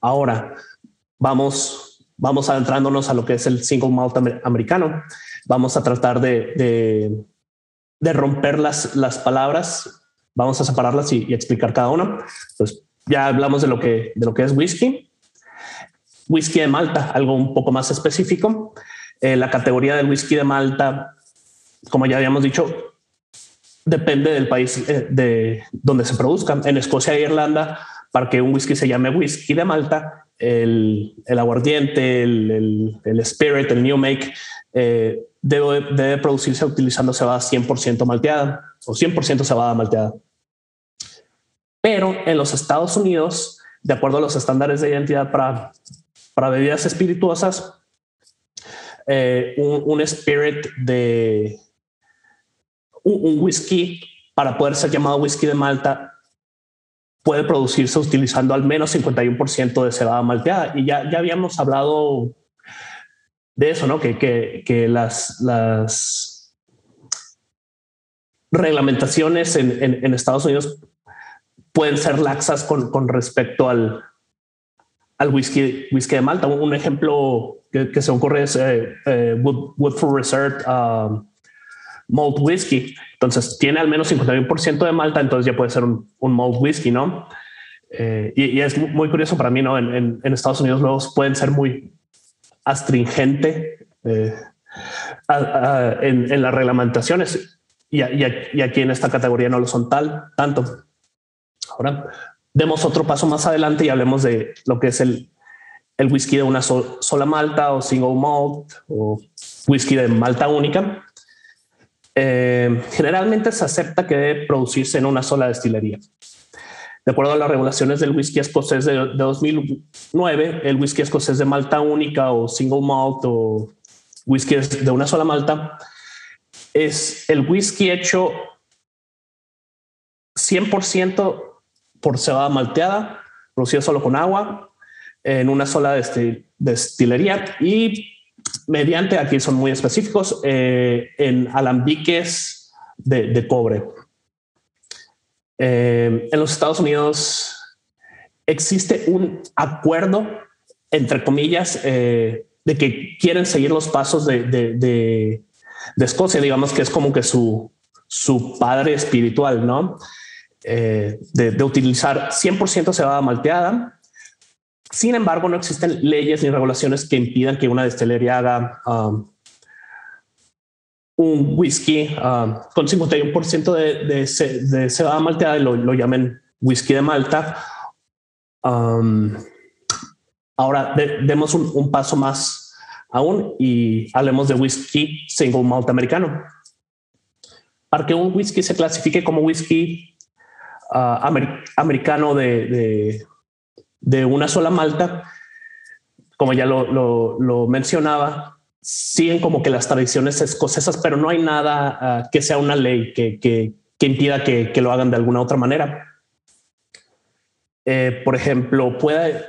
ahora vamos, vamos adentrándonos a lo que es el single malt americano. Vamos a tratar de, de, romper las, las palabras, vamos a separarlas y, explicar cada una. Pues ya hablamos de lo que, de lo que es whisky. Whisky de Malta, algo un poco más específico. Eh, la categoría del whisky de Malta, como ya habíamos dicho, depende del país eh, de donde se produzca. En Escocia e Irlanda, para que un whisky se llame whisky de Malta, el, aguardiente, el, spirit, el new make, eh, debe, producirse utilizando cebada 100% malteada o 100% cebada malteada. Pero en los Estados Unidos, de acuerdo a los estándares de identidad para, para bebidas espirituosas, eh, un spirit de un, whisky, para poder ser llamado whisky de Malta, puede producirse utilizando al menos 51% de cebada malteada. Y ya, ya habíamos hablado de eso, ¿no? Que, que, las, las reglamentaciones en, en, Estados Unidos pueden ser laxas con, con respecto al, al whisky, whisky de Malta. Un ejemplo que, se ocurre es eh, eh, Woodford Reserve um, malt whisky. Entonces tiene al menos 51% de malta, entonces ya puede ser un, un malt whisky, ¿no? Eh, y, es muy curioso para mí, ¿no? En, Estados Unidos luego pueden ser muy astringente eh, en, en, las reglamentaciones y, y, aquí en esta categoría no lo son tal tanto. Ahora demos otro paso más adelante y hablemos de lo que es el, el whisky de una sola malta o single malt o whisky de malta única. Eh, generalmente se acepta que debe producirse en una sola destilería. De acuerdo a las regulaciones del whisky escocés de, 2009, el whisky escocés de malta única o single malt o whisky de una sola malta es el whisky hecho 100% por cebada malteada, producido solo con agua, en una sola destilería y mediante, aquí son muy específicos, eh, en alambiques de, cobre. Eh, en los Estados Unidos existe un acuerdo, entre comillas, eh, de que quieren seguir los pasos de, de, Escocia, digamos que es como que su, su padre espiritual, ¿no? De, utilizar 100% cebada malteada, sin embargo, no existen leyes ni regulaciones que impidan que una destilería haga um, un whisky um, con 51% de, de, de, cebada malteada y lo, llamen whisky de Malta. Um, ahora demos un, paso más aún y hablemos de whisky single malt americano. Para que un whisky se clasifique como whisky uh, americano de de una sola malta, como ya lo, mencionaba, siguen como que las tradiciones escocesas, pero no hay nada ah, que sea una ley que, impida que, lo hagan de alguna otra manera. Eh, por ejemplo, puede,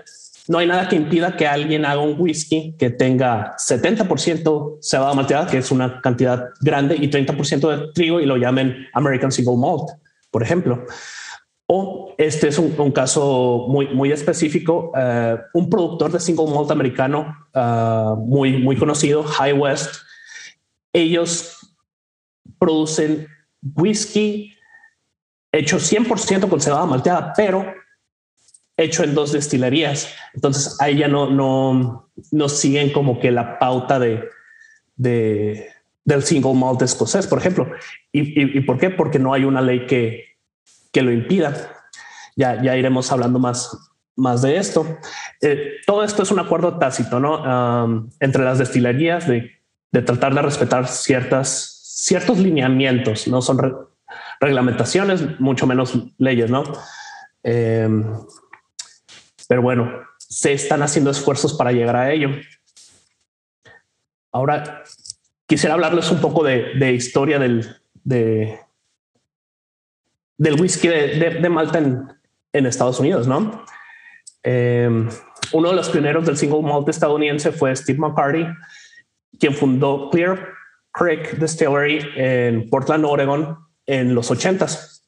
no hay nada que impida que alguien haga un whisky que tenga 70% cebada malteada, que es una cantidad grande, y 30% de trigo y lo llamen American Single Malt, por ejemplo. O este es un, caso muy, muy específico, eh, un productor de single malt americano eh, muy, muy conocido, High West. Ellos producen whisky hecho 100% con cebada malteada, pero hecho en dos destilerías. Entonces ahí ya no, no, no siguen como que la pauta de, de del single malt escocés, por ejemplo. ¿Y, ¿Y, por qué? Porque no hay una ley que, que lo impida. Ya, ya iremos hablando más, más de esto. Eh, todo esto es un acuerdo tácito ¿no? entre las destilerías de, de, tratar de respetar ciertas, ciertos lineamientos, no son reglamentaciones, mucho menos leyes, ¿no? Em, pero bueno, se están haciendo esfuerzos para llegar a ello. Ahora, quisiera hablarles un poco de, historia del, de, del whisky de, Malta en, Estados Unidos, ¿no? Em, uno de los pioneros del single malt estadounidense fue Steve McCarty, quien fundó Clear Creek Distillery en Portland, Oregon, en los 80s.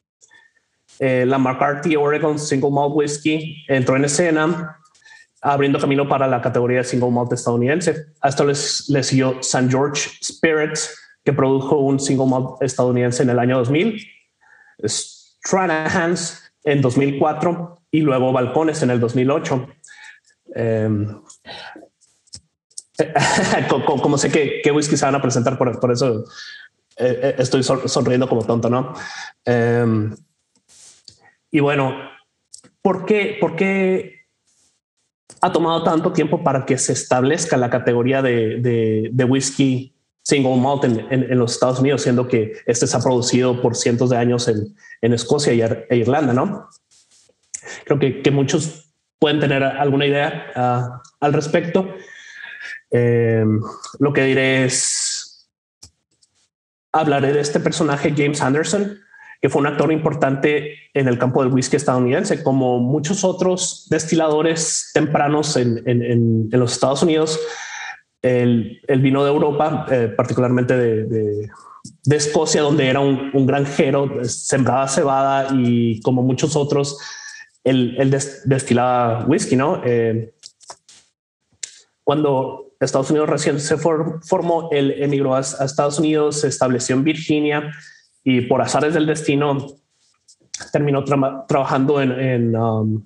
Eh, la McCarty Oregon Single Malt Whiskey entró en escena abriendo camino para la categoría de single malt estadounidense. A esto les, siguió St. George Spirits, que produjo un single malt estadounidense en el año 2000, Stranahan's en 2004 y luego Balcones en el 2008. Em, [LAUGHS] como, sé que, whisky se van a presentar, por, eso eh, eh, estoy sonriendo como tonto, ¿no? Em, y bueno, ¿por qué, ¿por qué ha tomado tanto tiempo para que se establezca la categoría de, whisky single malt en, los Estados Unidos, siendo que este se ha producido por cientos de años en, en Escocia y, e Irlanda, ¿no? Creo que, que muchos pueden tener alguna idea ah, al respecto. Eh, lo que diré es, hablaré de este personaje, James Anderson, que fue un actor importante en el campo del whisky estadounidense, como muchos otros destiladores tempranos en, los Estados Unidos. El, vino de Europa, eh, particularmente de, Escocia, donde era un, granjero, sembraba cebada y como muchos otros, él, destilaba whisky, ¿no? Eh, cuando Estados Unidos recién se formó, él emigró a, a Estados Unidos, se estableció en Virginia, y por azares del destino terminó trabajando en, um,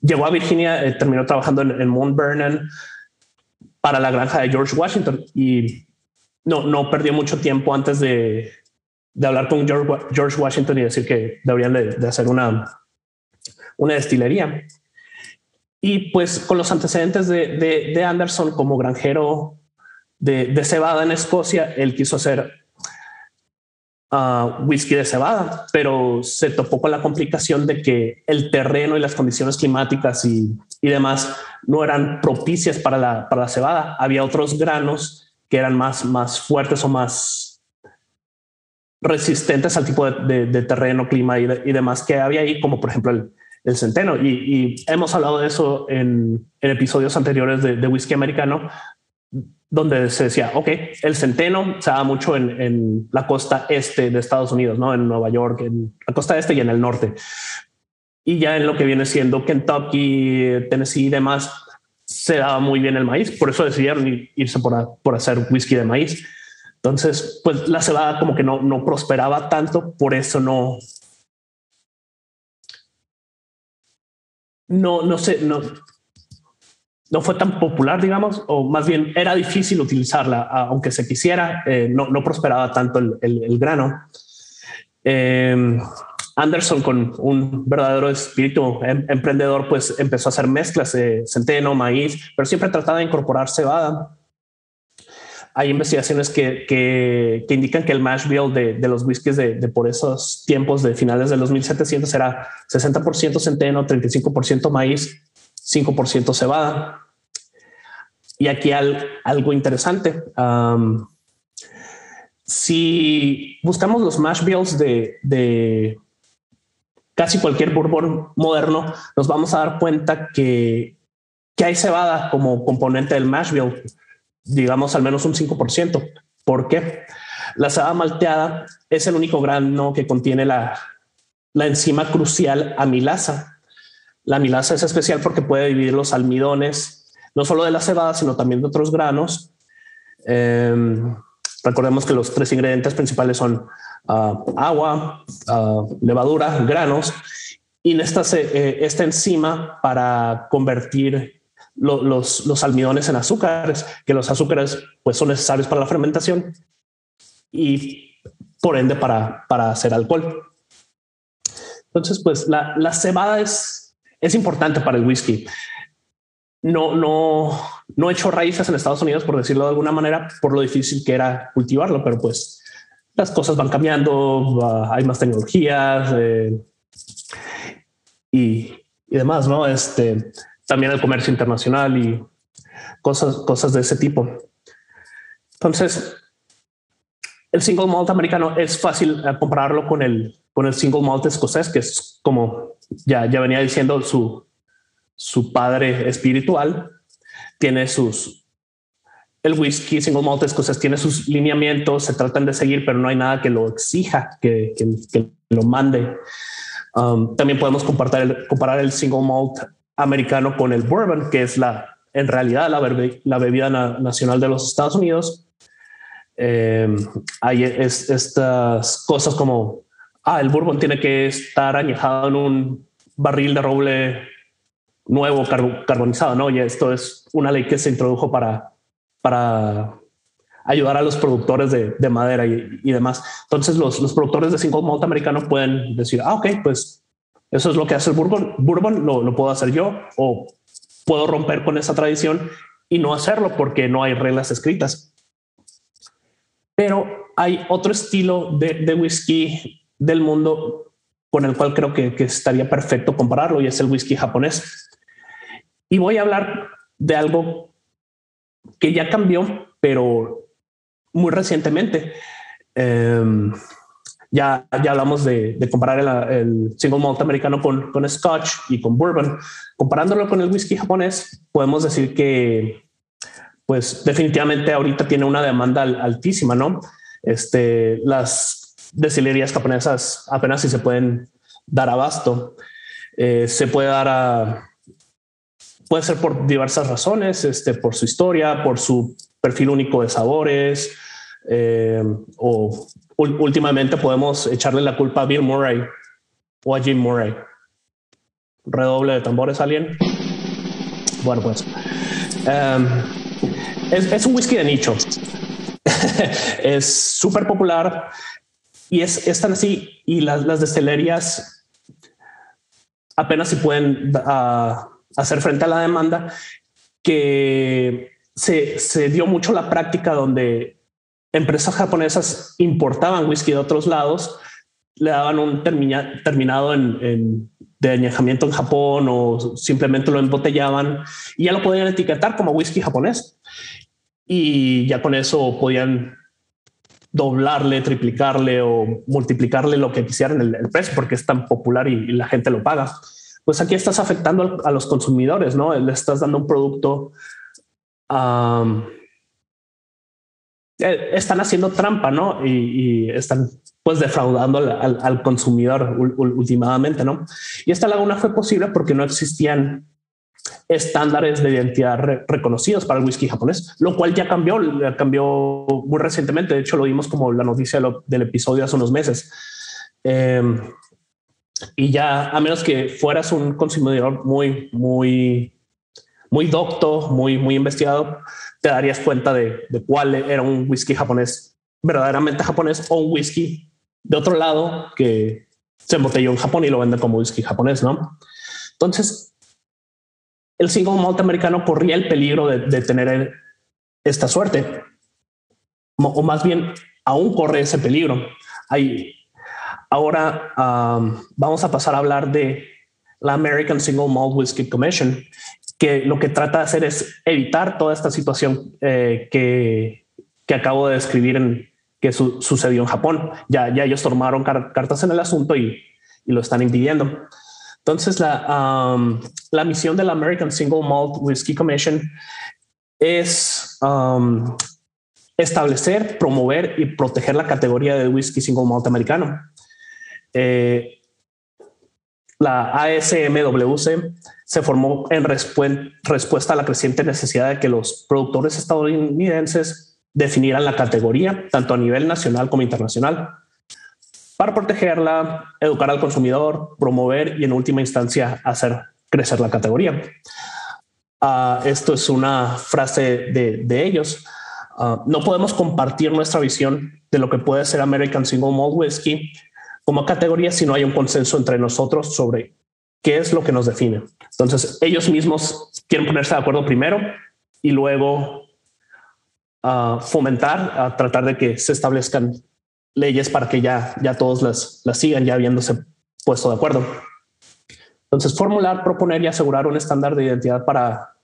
llegó a Virginia, eh, terminó trabajando en, Mount Vernon para la granja de George Washington y no, no perdió mucho tiempo antes de, de hablar con George, Washington y decir que deberían de, hacer una, una destilería. Y pues con los antecedentes de, de Anderson como granjero de, cebada en Escocia, él quiso hacer whisky de cebada, pero se topó con la complicación de que el terreno y las condiciones climáticas y, demás no eran propicias para la, para la cebada. Había otros granos que eran más, más fuertes o más resistentes al tipo de, terreno, clima y, demás que había ahí, como por ejemplo el, centeno. Y, hemos hablado de eso en, episodios anteriores de, de whisky americano, donde se decía, ok, el centeno se da mucho en, la costa este de Estados Unidos, ¿no? En Nueva York, en la costa este y en el norte. Y ya en lo que viene siendo Kentucky, Tennessee y demás, se daba muy bien el maíz. Por eso decidieron irse por, por hacer whisky de maíz. Entonces, pues la cebada como que no, no prosperaba tanto, por eso no, no, no sé, no, no fue tan popular, digamos, o más bien era difícil utilizarla, aunque se quisiera, eh, no, no, prosperaba tanto el, grano. Em, Anderson, con un verdadero espíritu em, emprendedor, pues empezó a hacer mezclas de centeno, maíz, pero siempre trataba de incorporar cebada. Hay investigaciones que, que, indican que el mash bill de, de los whiskies de, de, por esos tiempos de finales de los 1700 era 60% centeno, 35% maíz 5% cebada. Y aquí algo interesante. si buscamos los mash bills de, casi cualquier bourbon moderno, nos vamos a dar cuenta que, que hay cebada como componente del mash bill, digamos al menos un 5%. ¿Por qué? La cebada malteada es el único grano que contiene la, la enzima crucial amilasa, la amilasa es especial porque puede dividir los almidones, no solo de la cebada, sino también de otros granos. Em, recordemos que los tres ingredientes principales son ah, agua, ah, levadura, granos, y esta, eh, esta enzima para convertir los, los, almidones en azúcares, que los azúcares pues, son necesarios para la fermentación y por ende para, para hacer alcohol. Entonces, pues la, la cebada es es importante para el whisky. No, no, no he hecho raíces en Estados Unidos, por decirlo de alguna manera, por lo difícil que era cultivarlo, pero pues las cosas van cambiando, hay más tecnologías eh, y, y, demás, ¿no? Este, también el comercio internacional y cosas, cosas de ese tipo. Entonces, el single malt americano es fácil eh, compararlo con el, con el single malt escocés, que es como ya, ya venía diciendo su, su padre espiritual. Tiene sus, el whisky single malt escocés tiene sus lineamientos, se tratan de seguir, pero no hay nada que lo exija, que, que, lo mande. Um, también podemos comparar el, single malt americano con el bourbon, que es la, en realidad la, la bebida nacional de los Estados Unidos eh, hay estas cosas como, ah, el bourbon tiene que estar añejado en un barril de roble nuevo carbonizado, ¿no? Y esto es una ley que se introdujo para, para ayudar a los productores de, de madera y, demás. Entonces los, productores de single malt americano pueden decir, ah, ok, pues eso es lo que hace el bourbon, bourbon lo puedo hacer yo o puedo romper con esa tradición y no hacerlo porque no hay reglas escritas. Pero hay otro estilo de, whisky del mundo con el cual creo que, estaría perfecto compararlo y es el whisky japonés. Y voy a hablar de algo que ya cambió, pero muy recientemente. Em, ya, ya hablamos de, comparar el, single malt americano con, con scotch y con bourbon. Comparándolo con el whisky japonés, podemos decir que pues definitivamente ahorita tiene una demanda altísima, ¿no? Este, las destilerías japonesas apenas si se pueden dar abasto. Eh, se puede dar a, puede ser por diversas razones, este, por su historia, por su perfil único de sabores, eh, o últimamente podemos echarle la culpa a Bill Murray o a Jim Murray. Redoble de tambores, alguien. Bueno, pues. Em, es, un whisky de nicho. [LAUGHS] es súper popular y es, tan así. Y las, las destilerías apenas si pueden ah, hacer frente a la demanda que se, se, dio mucho la práctica donde empresas japonesas importaban whisky de otros lados, le daban un terminado en, de añejamiento en Japón o simplemente lo embotellaban y ya lo podían etiquetar como whisky japonés y ya con eso podían doblarle, triplicarle o multiplicarle lo que quisieran el, el precio porque es tan popular y, la gente lo paga. Pues aquí estás afectando a los consumidores, ¿no? Le estás dando un producto. Eh, están haciendo trampa, ¿no? Y, están pues defraudando al, consumidor últimamente, ¿no? Y esta laguna fue posible porque no existían estándares de identidad reconocidos para el whisky japonés, lo cual ya cambió, cambió muy recientemente. De hecho, lo vimos como la noticia del episodio hace unos meses. Em, y ya, a menos que fueras un consumidor muy, muy, muy docto, muy, muy investigado, te darías cuenta de, de cuál era un whisky japonés verdaderamente japonés o un whisky de otro lado que se embotelló en Japón y lo venden como whisky japonés, ¿no? Entonces, el single malt americano corría el peligro de, tener esta suerte, o más bien aún corre ese peligro. Hay, ahora vamos a pasar a hablar de la American Single Malt Whiskey Commission, que lo que trata de hacer es evitar toda esta situación eh, que, que, acabo de describir en que sucedió en Japón. Ya, ya ellos tomaron cartas en el asunto y, y lo están impidiendo. Entonces, la, um, la misión de la American Single Malt Whiskey Commission es um, establecer, promover y proteger la categoría de whisky single malt americano. Eh, la ASMWC se formó en respuesta a la creciente necesidad de que los productores estadounidenses definieran la categoría tanto a nivel nacional como internacional para protegerla, educar al consumidor, promover y en última instancia hacer crecer la categoría. Ah, esto es una frase de, ellos. Ah, no podemos compartir nuestra visión de lo que puede ser American Single Malt Whiskey como categoría si no hay un consenso entre nosotros sobre qué es lo que nos define. Entonces, ellos mismos quieren ponerse de acuerdo primero y luego ah, fomentar, a tratar de que se establezcan leyes para que ya, ya todos las, las sigan, ya habiéndose puesto de acuerdo. Entonces, formular, proponer y asegurar un estándar de identidad para,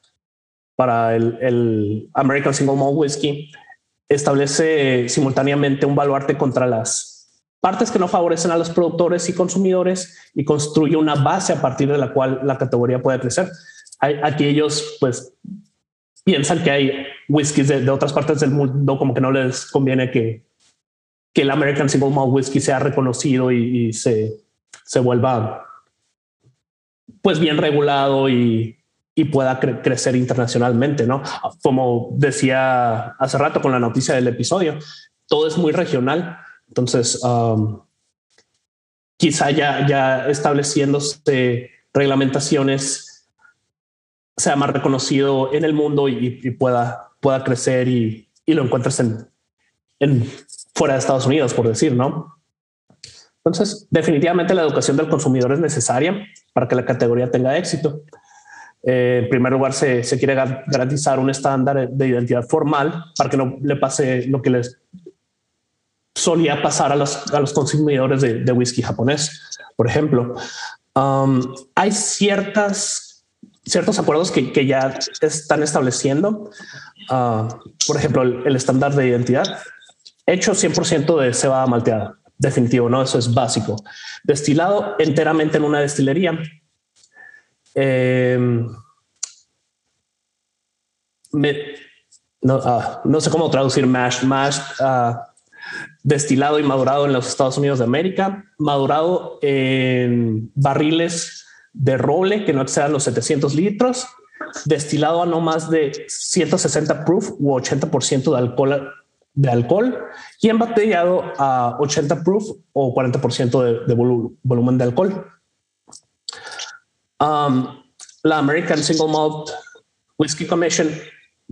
para el, American Single Malt Whiskey establece simultáneamente un baluarte contra las partes que no favorecen a los productores y consumidores y construye una base a partir de la cual la categoría puede crecer. Hay, aquí ellos pues piensan que hay whiskies de, otras partes del mundo como que no les conviene que, que el American Single Malt Whiskey sea reconocido y, se, se vuelva pues bien regulado y, y pueda crecer internacionalmente, ¿no? Como decía hace rato con la noticia del episodio, todo es muy regional. Entonces, quizá ya, ya estableciéndose reglamentaciones sea más reconocido en el mundo y, pueda, pueda crecer y, y lo encuentres en, en, fuera de Estados Unidos, por decir, ¿no? Entonces, definitivamente la educación del consumidor es necesaria para que la categoría tenga éxito. Eh, en primer lugar, se, quiere garantizar un estándar de identidad formal para que no le pase lo que les solía pasar a los, a los consumidores de, whisky japonés. Por ejemplo, um, hay ciertas, ciertos acuerdos que, que ya están estableciendo. Uh, por ejemplo, el, estándar de identidad hecho 100% de cebada malteada. Definitivo, no? Eso es básico. Destilado enteramente en una destilería Em, ah, no, sé cómo traducir mash, mash ah, destilado y madurado en los Estados Unidos de América, madurado en barriles de roble que no excedan los 700 litros, destilado a no más de 160 proof u 80% de alcohol, de alcohol y embotellado a 80 proof o 40% de, volumen de alcohol. Um, la American Single Malt Whiskey Commission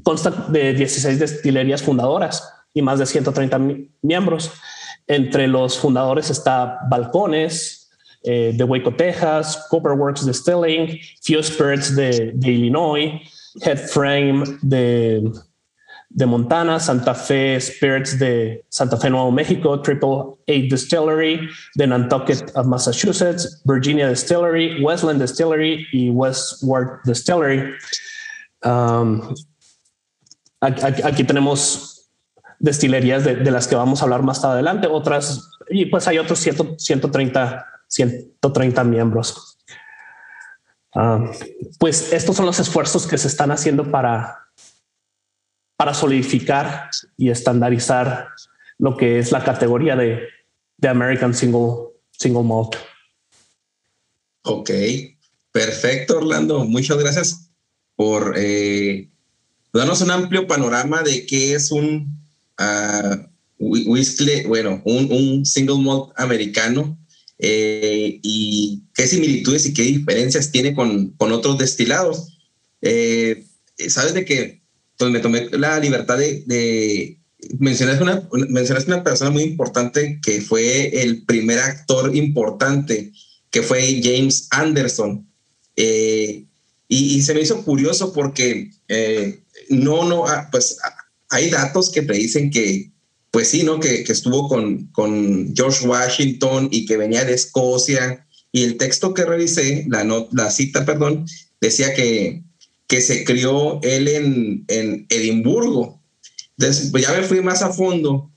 consta de 16 destilerías fundadoras y más de 130 miembros. Entre los fundadores está Balcones eh, de Waco, Texas, Copperworks Distilling, Few Spirits de, de Illinois, Headframe de de Montana, Santa Fe Spirits de Santa Fe, Nuevo México, Triple A Distillery de Nantucket, Massachusetts, Virginia Distillery, Westland Distillery y Westward Distillery. Um, aquí, tenemos destilerías de, las que vamos a hablar más adelante, otras, y pues hay otros 130, 130 miembros. Um, pues estos son los esfuerzos que se están haciendo para para solidificar y estandarizar lo que es la categoría de, de American Single, Single Malt.
Ok, perfecto, Orlando. Muchas gracias por eh, darnos un amplio panorama de qué es un uh, whisky, bueno, un, un, single malt americano eh, y qué similitudes y qué diferencias tiene con, con otros destilados. Eh, Sabes de que me tomé la libertad de, de mencionaste una, mencionaste una persona muy importante que fue el primer actor importante, que fue James Anderson. Eh, y, se me hizo curioso porque eh, no, no, ah, pues hay datos que predicen que, pues sí, ¿no? Que, estuvo con, George Washington y que venía de Escocia. Y el texto que revisé, la, no, la cita, perdón, decía que que se crió él en, en Edimburgo. Entonces, pues ya me fui más a fondo.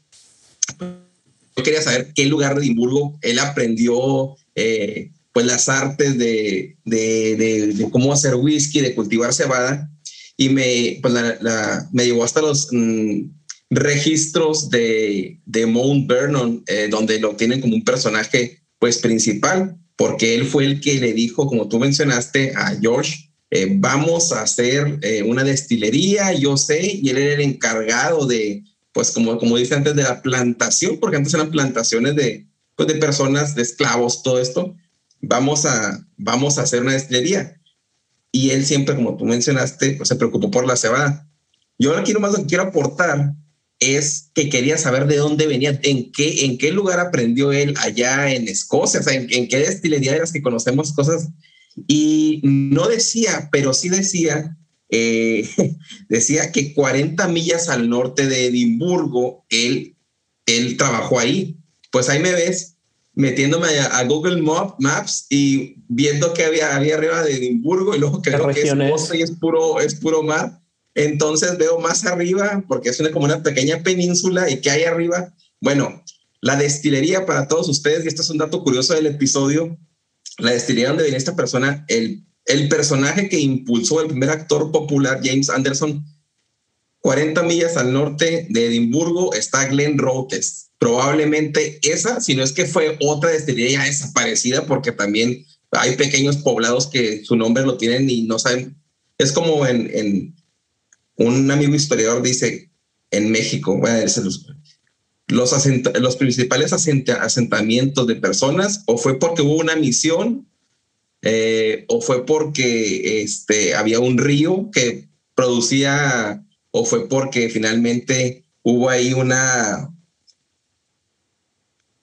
Yo quería saber qué lugar de Edimburgo él aprendió eh, pues las artes de, de, cómo hacer whisky, de cultivar cebada. Y me, pues la, me llevó hasta los mm, registros de, de Mount Vernon, eh, donde lo tienen como un personaje pues principal, porque él fue el que le dijo, como tú mencionaste, a George, eh, vamos a hacer eh, una destilería, yo sé, y él era el encargado de, pues como, como dice antes, de la plantación, porque antes eran plantaciones de, pues, de personas, de esclavos, todo esto. Vamos a, vamos a hacer una destilería. Y él siempre, como tú mencionaste, pues, se preocupó por la cebada. Yo aquí nomás lo que quiero aportar es que quería saber de dónde venía, en qué, en qué lugar aprendió él allá en Escocia, o sea, en, qué destilería eras que conocemos cosas y no decía, pero sí decía, eh, [LAUGHS] decía que 40 millas al norte de Edimburgo, él, él trabajó ahí. Pues ahí me ves metiéndome a, Google Maps y viendo que había, había arriba de Edimburgo y luego que, que es, y es puro, es puro mar. Entonces veo más arriba, porque es una, como una pequeña península y que hay arriba. Bueno, la destilería para todos ustedes, y esto es un dato curioso del episodio, la destilería donde viene esta persona, el, el personaje que impulsó el primer actor popular, James Anderson, 40 millas al norte de Edimburgo está Glen Rothes. Probablemente esa, si no es que fue otra destilería desaparecida, porque también hay pequeños poblados que su nombre lo tienen y no saben. Es como en, un amigo historiador dice en México, los principales asentamientos de personas, o fue porque hubo una misión, eh, o fue porque este, había un río que producía o fue porque finalmente hubo ahí una,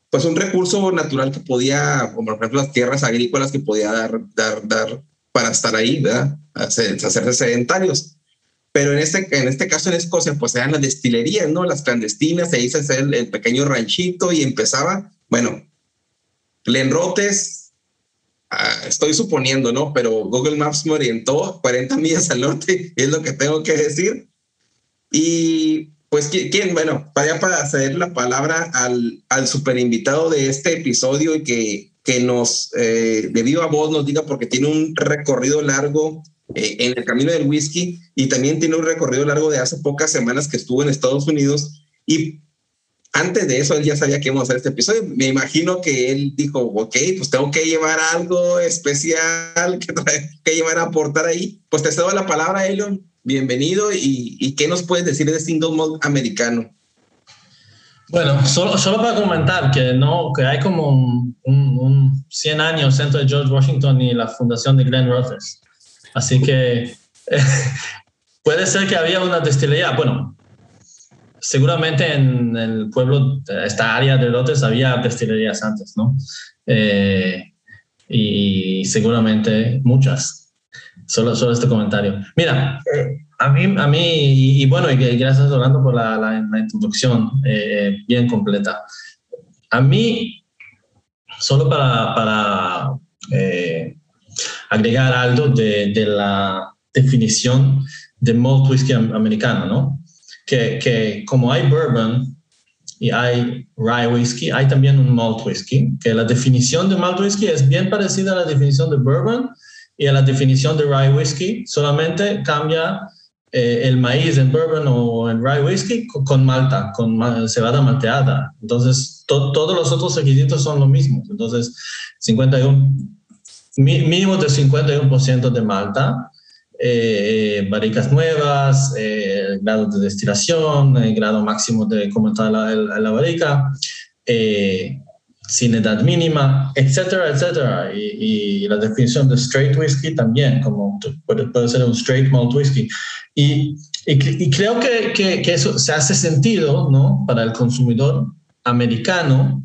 pues un recurso natural que podía, como por ejemplo las tierras agrícolas que podía dar, dar, dar para estar ahí, ¿verdad? hacerse sedentarios. Pero en este, en este caso en Escocia, pues eran las destilerías, ¿no? Las clandestinas, se hizo el, el pequeño ranchito y empezaba, bueno, Glenrotes, ah, estoy suponiendo, ¿no? Pero Google Maps me orientó 40 millas al norte, [LAUGHS] es lo que tengo que decir. Y pues, ¿quién? Bueno, vaya para ceder la palabra al, al super invitado de este episodio y que, que nos, eh, de viva voz, nos diga, porque tiene un recorrido largo eh, en el camino del whisky y también tiene un recorrido largo de hace pocas semanas que estuvo en Estados Unidos. Y antes de eso, él ya sabía que íbamos a hacer este episodio. Me imagino que él dijo, ok, pues tengo que llevar algo especial que, que llevar a aportar ahí. Pues te cedo la palabra, Elon bienvenido y, qué nos puedes decir de single malt americano.
Bueno, solo, solo para comentar que, no, que hay como un, 100 años entre George Washington y la fundación de Glenn Rothes. Así que [LAUGHS] puede ser que había una destilería. Bueno, seguramente en el pueblo, esta área de Rothes había destilerías antes, ¿no? Eh, y seguramente muchas. Solo, solo este comentario. Mira, eh, a mí, a mí y, bueno, y gracias Orlando por la, la, introducción eh, bien completa. A mí, solo para, para eh, agregar algo de, de, la definición de malt whisky americano, ¿no? Que, que como hay bourbon y hay rye whisky, hay también un malt whisky, que la definición de malt whisky es bien parecida a la definición de bourbon, y en la definición de rye whisky solamente cambia eh, el maíz en bourbon o en rye whisky con, malta, con cebada malteada. Entonces, todos los otros requisitos son los mismos. Entonces, 51, mínimo de 51% de malta, eh, barricas nuevas, eh, grado de destilación, el grado máximo de cómo está la, la, la barrica, eh, sin edad mínima, etcétera, etcétera. Y, la definición de straight whisky también, como puede, puede ser un straight malt whisky. Y, creo que, que, eso se hace sentido ¿no? para el consumidor americano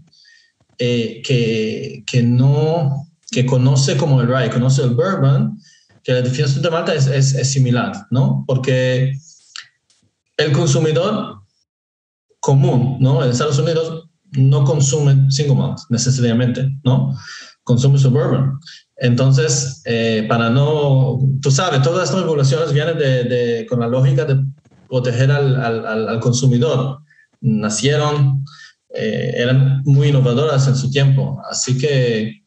eh, que, que, no, que conoce como el rye, conoce el bourbon, que la definición de Malta es, es similar, ¿no? Porque el consumidor común, ¿no? En Estados Unidos no consume single malt necesariamente, ¿no? Consume suburban. Entonces, eh, para no, tú sabes, todas estas regulaciones vienen de, con la lógica de proteger al, al, al consumidor. Nacieron, eh, eran muy innovadoras en su tiempo, así que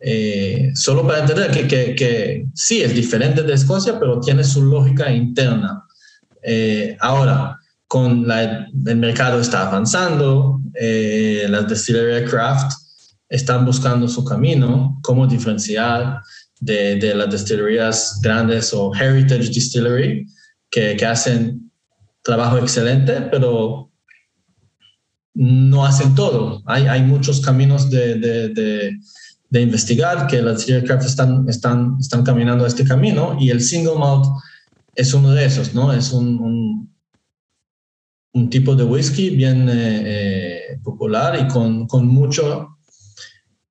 eh, solo para entender que, que, que, sí es diferente de Escocia, pero tiene su lógica interna. ahora, con la, el mercado está avanzando, eh, las destilerías craft están buscando su camino, cómo diferenciar de, de las destilerías grandes o heritage distillery que, que, hacen trabajo excelente, pero no hacen todo. Hay, hay muchos caminos de, de, de, investigar que las destilerías craft están, están, están caminando este camino y el single malt es uno de esos, ¿no? Es un, un un tipo de whisky bien eh, eh, popular y con, con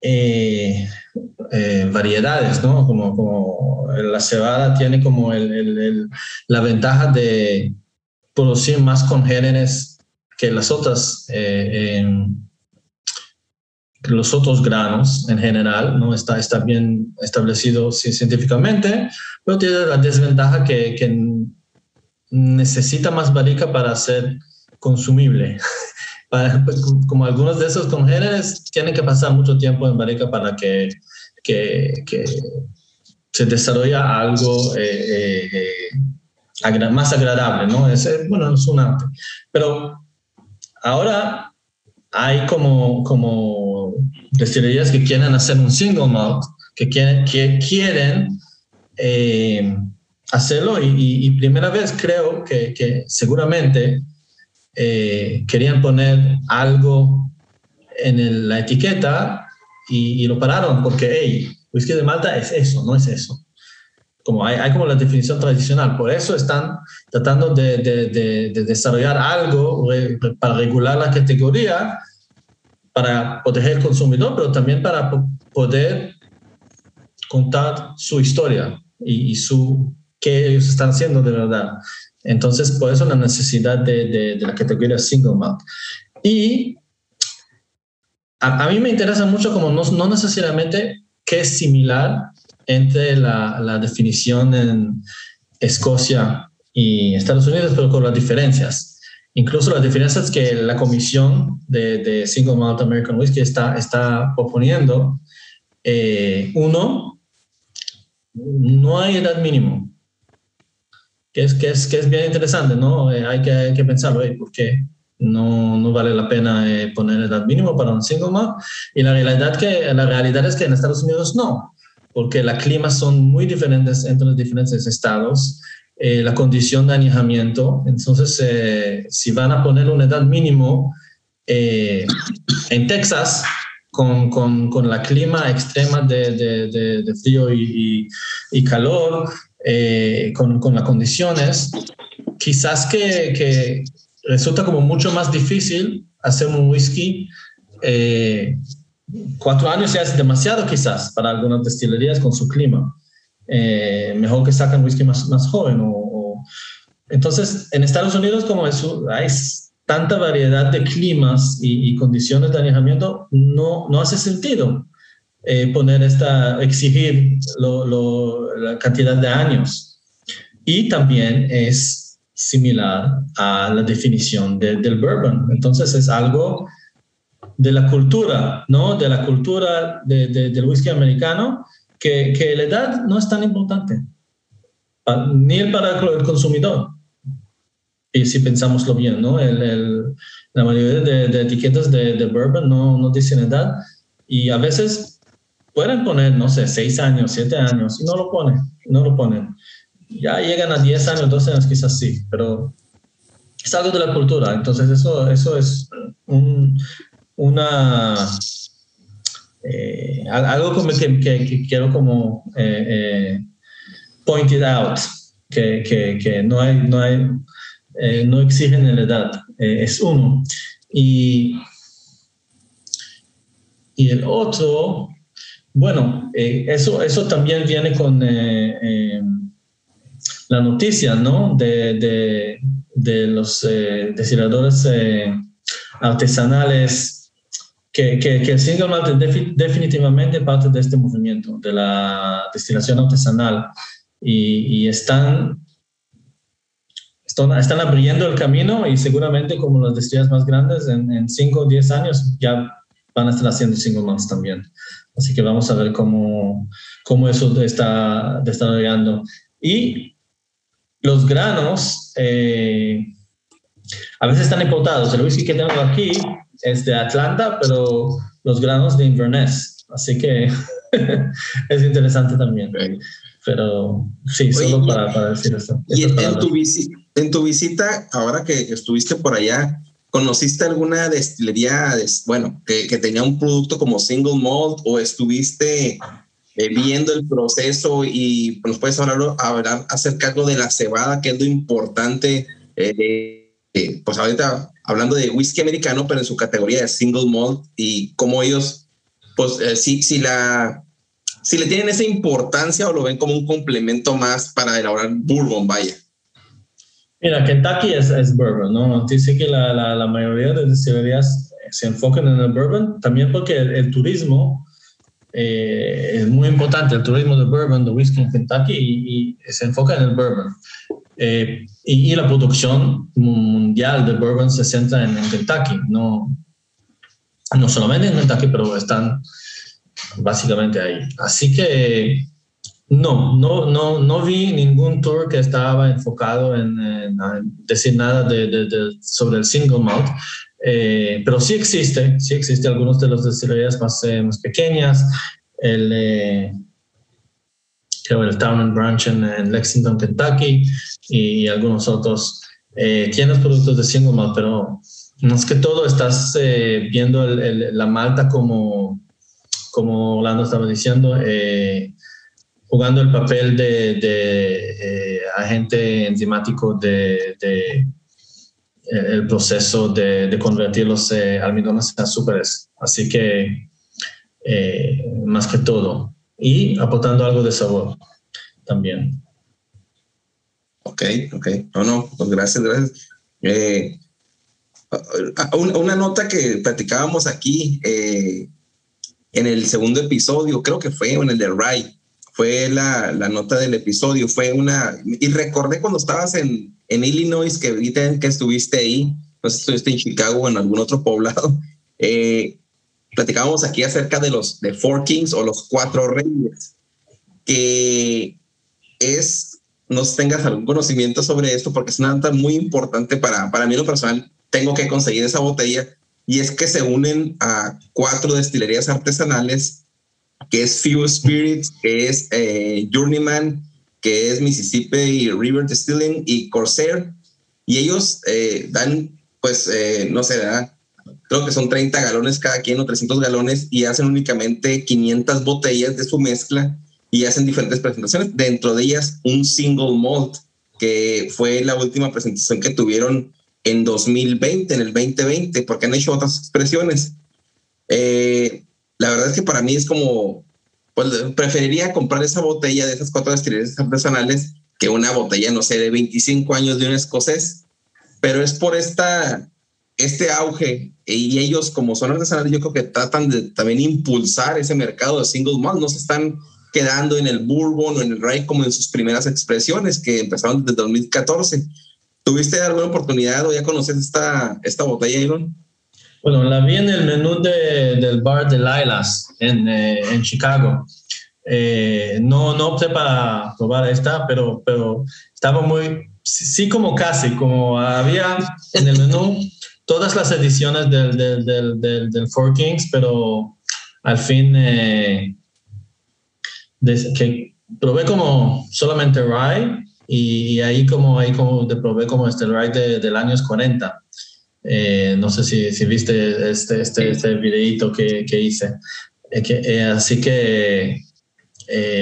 eh, variedades, ¿no? Como, como, la cebada tiene como el, el, la ventaja de producir más congéneres que las otras, los otros granos en general, ¿no? Está, está bien establecido científicamente, pero tiene la desventaja que, que necesita más barrica para ser consumible. [LAUGHS] Pues, como algunos de esos congéneres tienen que pasar mucho tiempo en barrica para que, que, se desarrolla algo eh, eh, más agradable, ¿no? Es, bueno, es un arte. Pero ahora hay como, como destilerías que quieren hacer un single malt, que quieren, que quieren eh, hacerlo y, primera vez creo que, que seguramente eh, querían poner algo en la etiqueta y, lo pararon porque, hey, whisky de Malta es eso, no es eso. Como hay, hay como la definición tradicional, por eso están tratando de, de, de desarrollar algo para regular la categoría, para proteger al consumidor, pero también para poder contar su historia y, y su qué ellos están haciendo de verdad. Entonces, por eso la necesidad de, de, la categoría single malt. Y a, mí me interesa mucho como no, no necesariamente qué es similar entre la, la, definición en Escocia y Estados Unidos, pero con las diferencias. Incluso las diferencias que la comisión de, de Single Malt American Whiskey está, está proponiendo. Eh, uno, no hay edad mínimo que es, que es, que es bien interesante, ¿no? Eh, hay, que, hay que pensarlo, ¿eh? porque no, no vale la pena eh, poner edad mínimo para un single malt. Y la realidad, que, la realidad es que en Estados Unidos no, porque los climas son muy diferentes entre los diferentes estados, eh, la condición de añejamiento. Entonces, si van a poner una edad mínimo en Texas, con, con, con, la clima extrema de, de, de, frío y, y, y calor, eh, con, con, las condiciones, quizás que, resulta como mucho más difícil hacer un whisky. Eh, cuatro años ya es demasiado quizás para algunas destilerías con su clima. Eh, mejor que sacan whisky más, más joven. O, Entonces, en Estados Unidos, como eso, hay tanta variedad de climas y, y condiciones de alejamiento, no, no hace sentido eh, poner esta, exigir la cantidad de años. Y también es similar a la definición del bourbon. Entonces es algo de la cultura, ¿no? De la cultura del whisky americano, que, que, la edad no es tan importante, ni para el consumidor. Y si pensamoslo bien, ¿no? El, la mayoría de, etiquetas de, bourbon no, no dicen edad y a veces pueden poner, no sé, seis años, siete años, y no lo ponen, no lo ponen. Ya llegan a 10 años, 12 años, quizás sí, pero es algo de la cultura. Entonces, eso, eso es un, una, eh, algo como que, que, quiero como eh, eh, point it out, que, que, no, hay, no, hay, no exigen la edad, es uno. Y, y el otro bueno, eh, eso, eso también viene con eh, eh, la noticia, ¿no? De, los destiladores artesanales, que, que, el single malt es definitivamente parte de este movimiento, de la destilación artesanal, y, están, están, abriendo el camino y seguramente como las destilas más grandes, en 5 o 10 años ya van a estar haciendo single malts también. Así que vamos a ver cómo, cómo eso está desarrollando. Y los granos eh, a veces están importados. El whisky que tengo aquí es de Atlanta, pero los granos de Inverness. Así que [LAUGHS] es interesante también. Pero sí, solo para, decir esto.
Y en, en tu visita, ahora que estuviste por allá, ¿Conociste alguna destilería, bueno, que, que, tenía un producto como single malt o estuviste eh, viendo el proceso y nos puedes hablar, hablar acerca de la cebada, que es lo importante, eh, eh, pues ahorita hablando de whisky americano, pero en su categoría de single malt y cómo ellos, pues si, si la... Si le tienen esa importancia o lo ven como un complemento más para elaborar bourbon, vaya.
Mira, Kentucky es, es bourbon, ¿no? Dice que la, la, la mayoría de destilerías se enfocan en el bourbon, también porque el, turismo eh, es muy importante el turismo de bourbon, de whisky en Kentucky y, se enfoca en el bourbon. Eh, y, la producción mundial de bourbon se centra en, Kentucky, no, no solamente en Kentucky, pero están básicamente ahí. Así que no, no, no, no vi ningún tour que estaba enfocado en, decir nada de, sobre el single malt. Eh, pero sí existe, sí existe algunos de las destilerías más, eh, más pequeñas, el, eh, creo el Town and Branch en, Lexington, Kentucky, y algunos otros. tienes productos de single malt, pero más que todo estás viendo la malta como, como Orlando estaba diciendo, jugando el papel de, agente enzimático de el proceso de, convertir los eh, almidones en azúcares. Así que, eh, más que todo, y aportando algo de sabor también.
Ok, ok. No, no, pues gracias, gracias. Eh, una, nota que platicábamos aquí en el segundo episodio, creo que fue en el de Ray, fue la, la nota del episodio, fue una, y recordé cuando estabas en, en Illinois, que ahorita que estuviste ahí, no sé si estuviste en Chicago o en algún otro poblado, [LAUGHS] eh, platicábamos aquí acerca de los de Four Kings o los Cuatro Reyes, que es, no tengas algún conocimiento sobre esto, porque es una nota muy importante para, para mí lo personal, tengo que conseguir esa botella, y es que se unen a cuatro destilerías artesanales, que es Few Spirits, que es eh, Journeyman, que es Mississippi River Distilling y Corsair, y ellos eh, dan, pues, eh, no sé, creo que son 30 galones cada quien o 300 galones y hacen únicamente 500 botellas de su mezcla y hacen diferentes presentaciones, dentro de ellas un single malt, que fue la última presentación que tuvieron en 2020, en el 2020, porque han hecho otras expresiones. La verdad es que para mí es como pues preferiría comprar esa botella de esas cuatro destilerías artesanales que una botella, no sé, de 25 años de un escocés. Pero es por esta, este auge y ellos como son artesanales yo creo que tratan de también impulsar ese mercado de single malt, no se están quedando en el bourbon o en el rye como en sus primeras expresiones que empezaron desde 2014. ¿Tuviste alguna oportunidad o ya conoces esta, esta botella, Iron?
Bueno, la vi en el menú de, del bar de Lilas en, eh, en Chicago. Eh, no, no opté para probar esta, pero, pero estaba muy, sí como casi, como había en el menú todas las ediciones del, del, del, del, Four Kings, pero al fin eh, que probé como solamente rye y, ahí como ahí como probé como este rye de, del años 40 eh, no sé si, si, viste este, este, este videito que, que hice. Eh, que, eh, así que,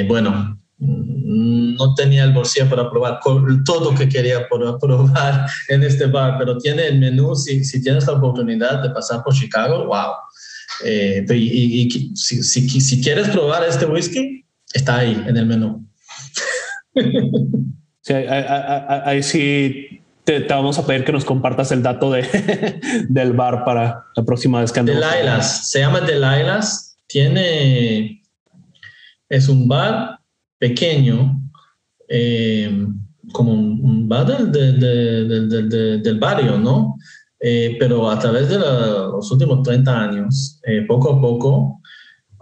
bueno, no tenía el bolsillo para probar todo lo que quería [LAUGHS] probar en este bar, pero tiene el menú, si, si tienes la oportunidad de pasar por Chicago, wow. y, si, si, si, quieres probar este whisky, está ahí en el menú. [LAUGHS]
Sí, ahí sí te, vamos a pedir que nos compartas el dato de, [LAUGHS] del bar para la próxima vez que
andemos. Delilah's, se llama Delilah's, tiene, es un bar pequeño, eh, como un, bar del, del, del, barrio, ¿no? Eh, pero a través de los últimos 30 años, eh, poco a poco,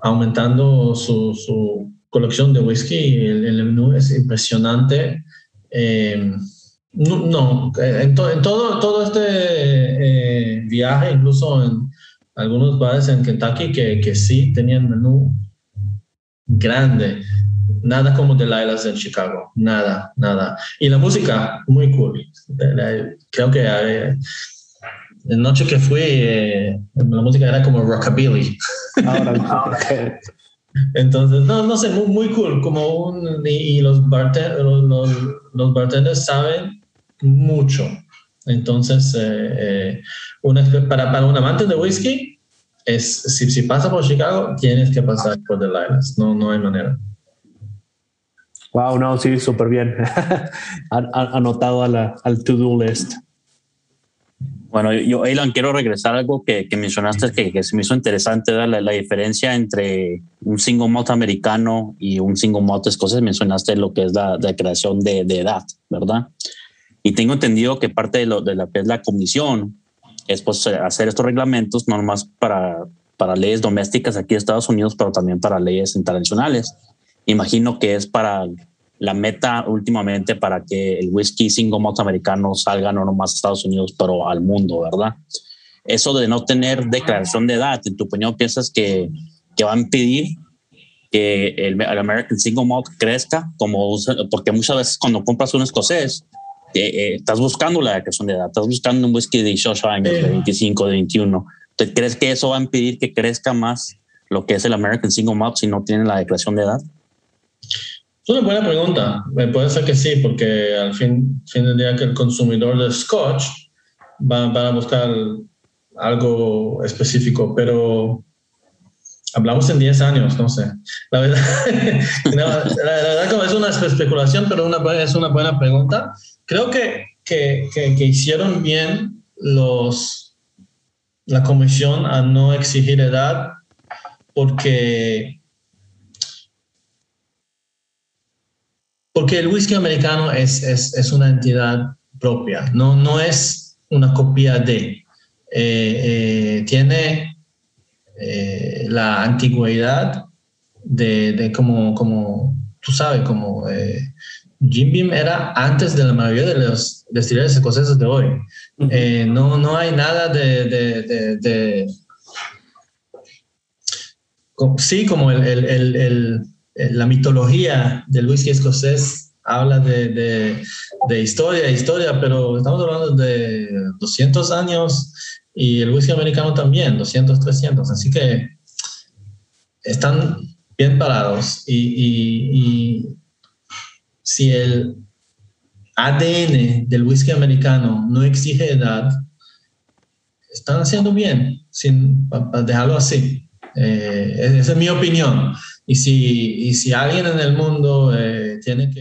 aumentando su, su colección de whisky, el, el menú es impresionante. No, en, todo, todo este eh, viaje, incluso en algunos bares en Kentucky que, que sí tenían menú grande, nada como Delilah's en Chicago, nada, nada. Y la música, muy cool. Creo que eh, la noche que fui, eh, la música era como rockabilly. [LAUGHS] Entonces, no, no sé, muy, muy cool, como un, y, los, los, los bartenders saben mucho. Entonces, eh, eh, para, para un amante de whisky, es, si, si pasa por Chicago, tienes que pasar por The Lilas. No, no hay manera.
Wow, no, sí, súper bien. [LAUGHS] Anotado a la, al to-do list.
Bueno, yo, Elan, quiero regresar a algo que, que mencionaste que, que, se me hizo interesante, la, la, diferencia entre un single malt americano y un single malt escocés. Mencionaste lo que es la de, de edad, ¿verdad? Y tengo entendido que parte de, lo, de la que la comisión es pues, hacer estos reglamentos, no nomás para, para leyes domésticas aquí en Estados Unidos, pero también para leyes internacionales. Imagino que es para la meta últimamente para que el whisky single malt americano salga no nomás a Estados Unidos, pero al mundo, ¿verdad? Eso de no tener declaración de edad, en tu opinión, ¿piensas que, que va a impedir que el, el, American Single Malt crezca? Como, porque muchas veces cuando compras un escocés, eh, eh, estás buscando la declaración de edad, estás buscando un whisky de 18 años, de 25, de 21. ¿Te crees que eso va a impedir que crezca más lo que es el American Single Malt si no tiene la declaración de edad?
Es una buena pregunta. Me puede ser que sí, porque al fin, fin del día que el consumidor de Scotch va, va a buscar algo específico, pero hablamos en 10 años, no sé. La verdad, [LAUGHS] no, la, es una especulación, pero es una buena pregunta. Creo que, que, que, que hicieron bien los, la comisión a no exigir edad porque porque el whisky americano es, es, es, una entidad propia, no, no es una copia de. Eh, eh, tiene eh, la antigüedad de, de, como, como tú sabes, como eh, Jim Beam era antes de la mayoría de los destileros escoceses de hoy. Uh -huh. no, no hay nada de, de, de, de sí, como el, el, el, la mitología del whisky escocés habla de, de, de, historia, historia, pero estamos hablando de 200 años y el whisky americano también, 200, 300. Así que están bien parados y, y, y si el ADN del whisky americano no exige edad, están haciendo bien, sin para dejarlo así. Eh, esa es mi opinión. Y si, y si alguien en el mundo eh, tiene que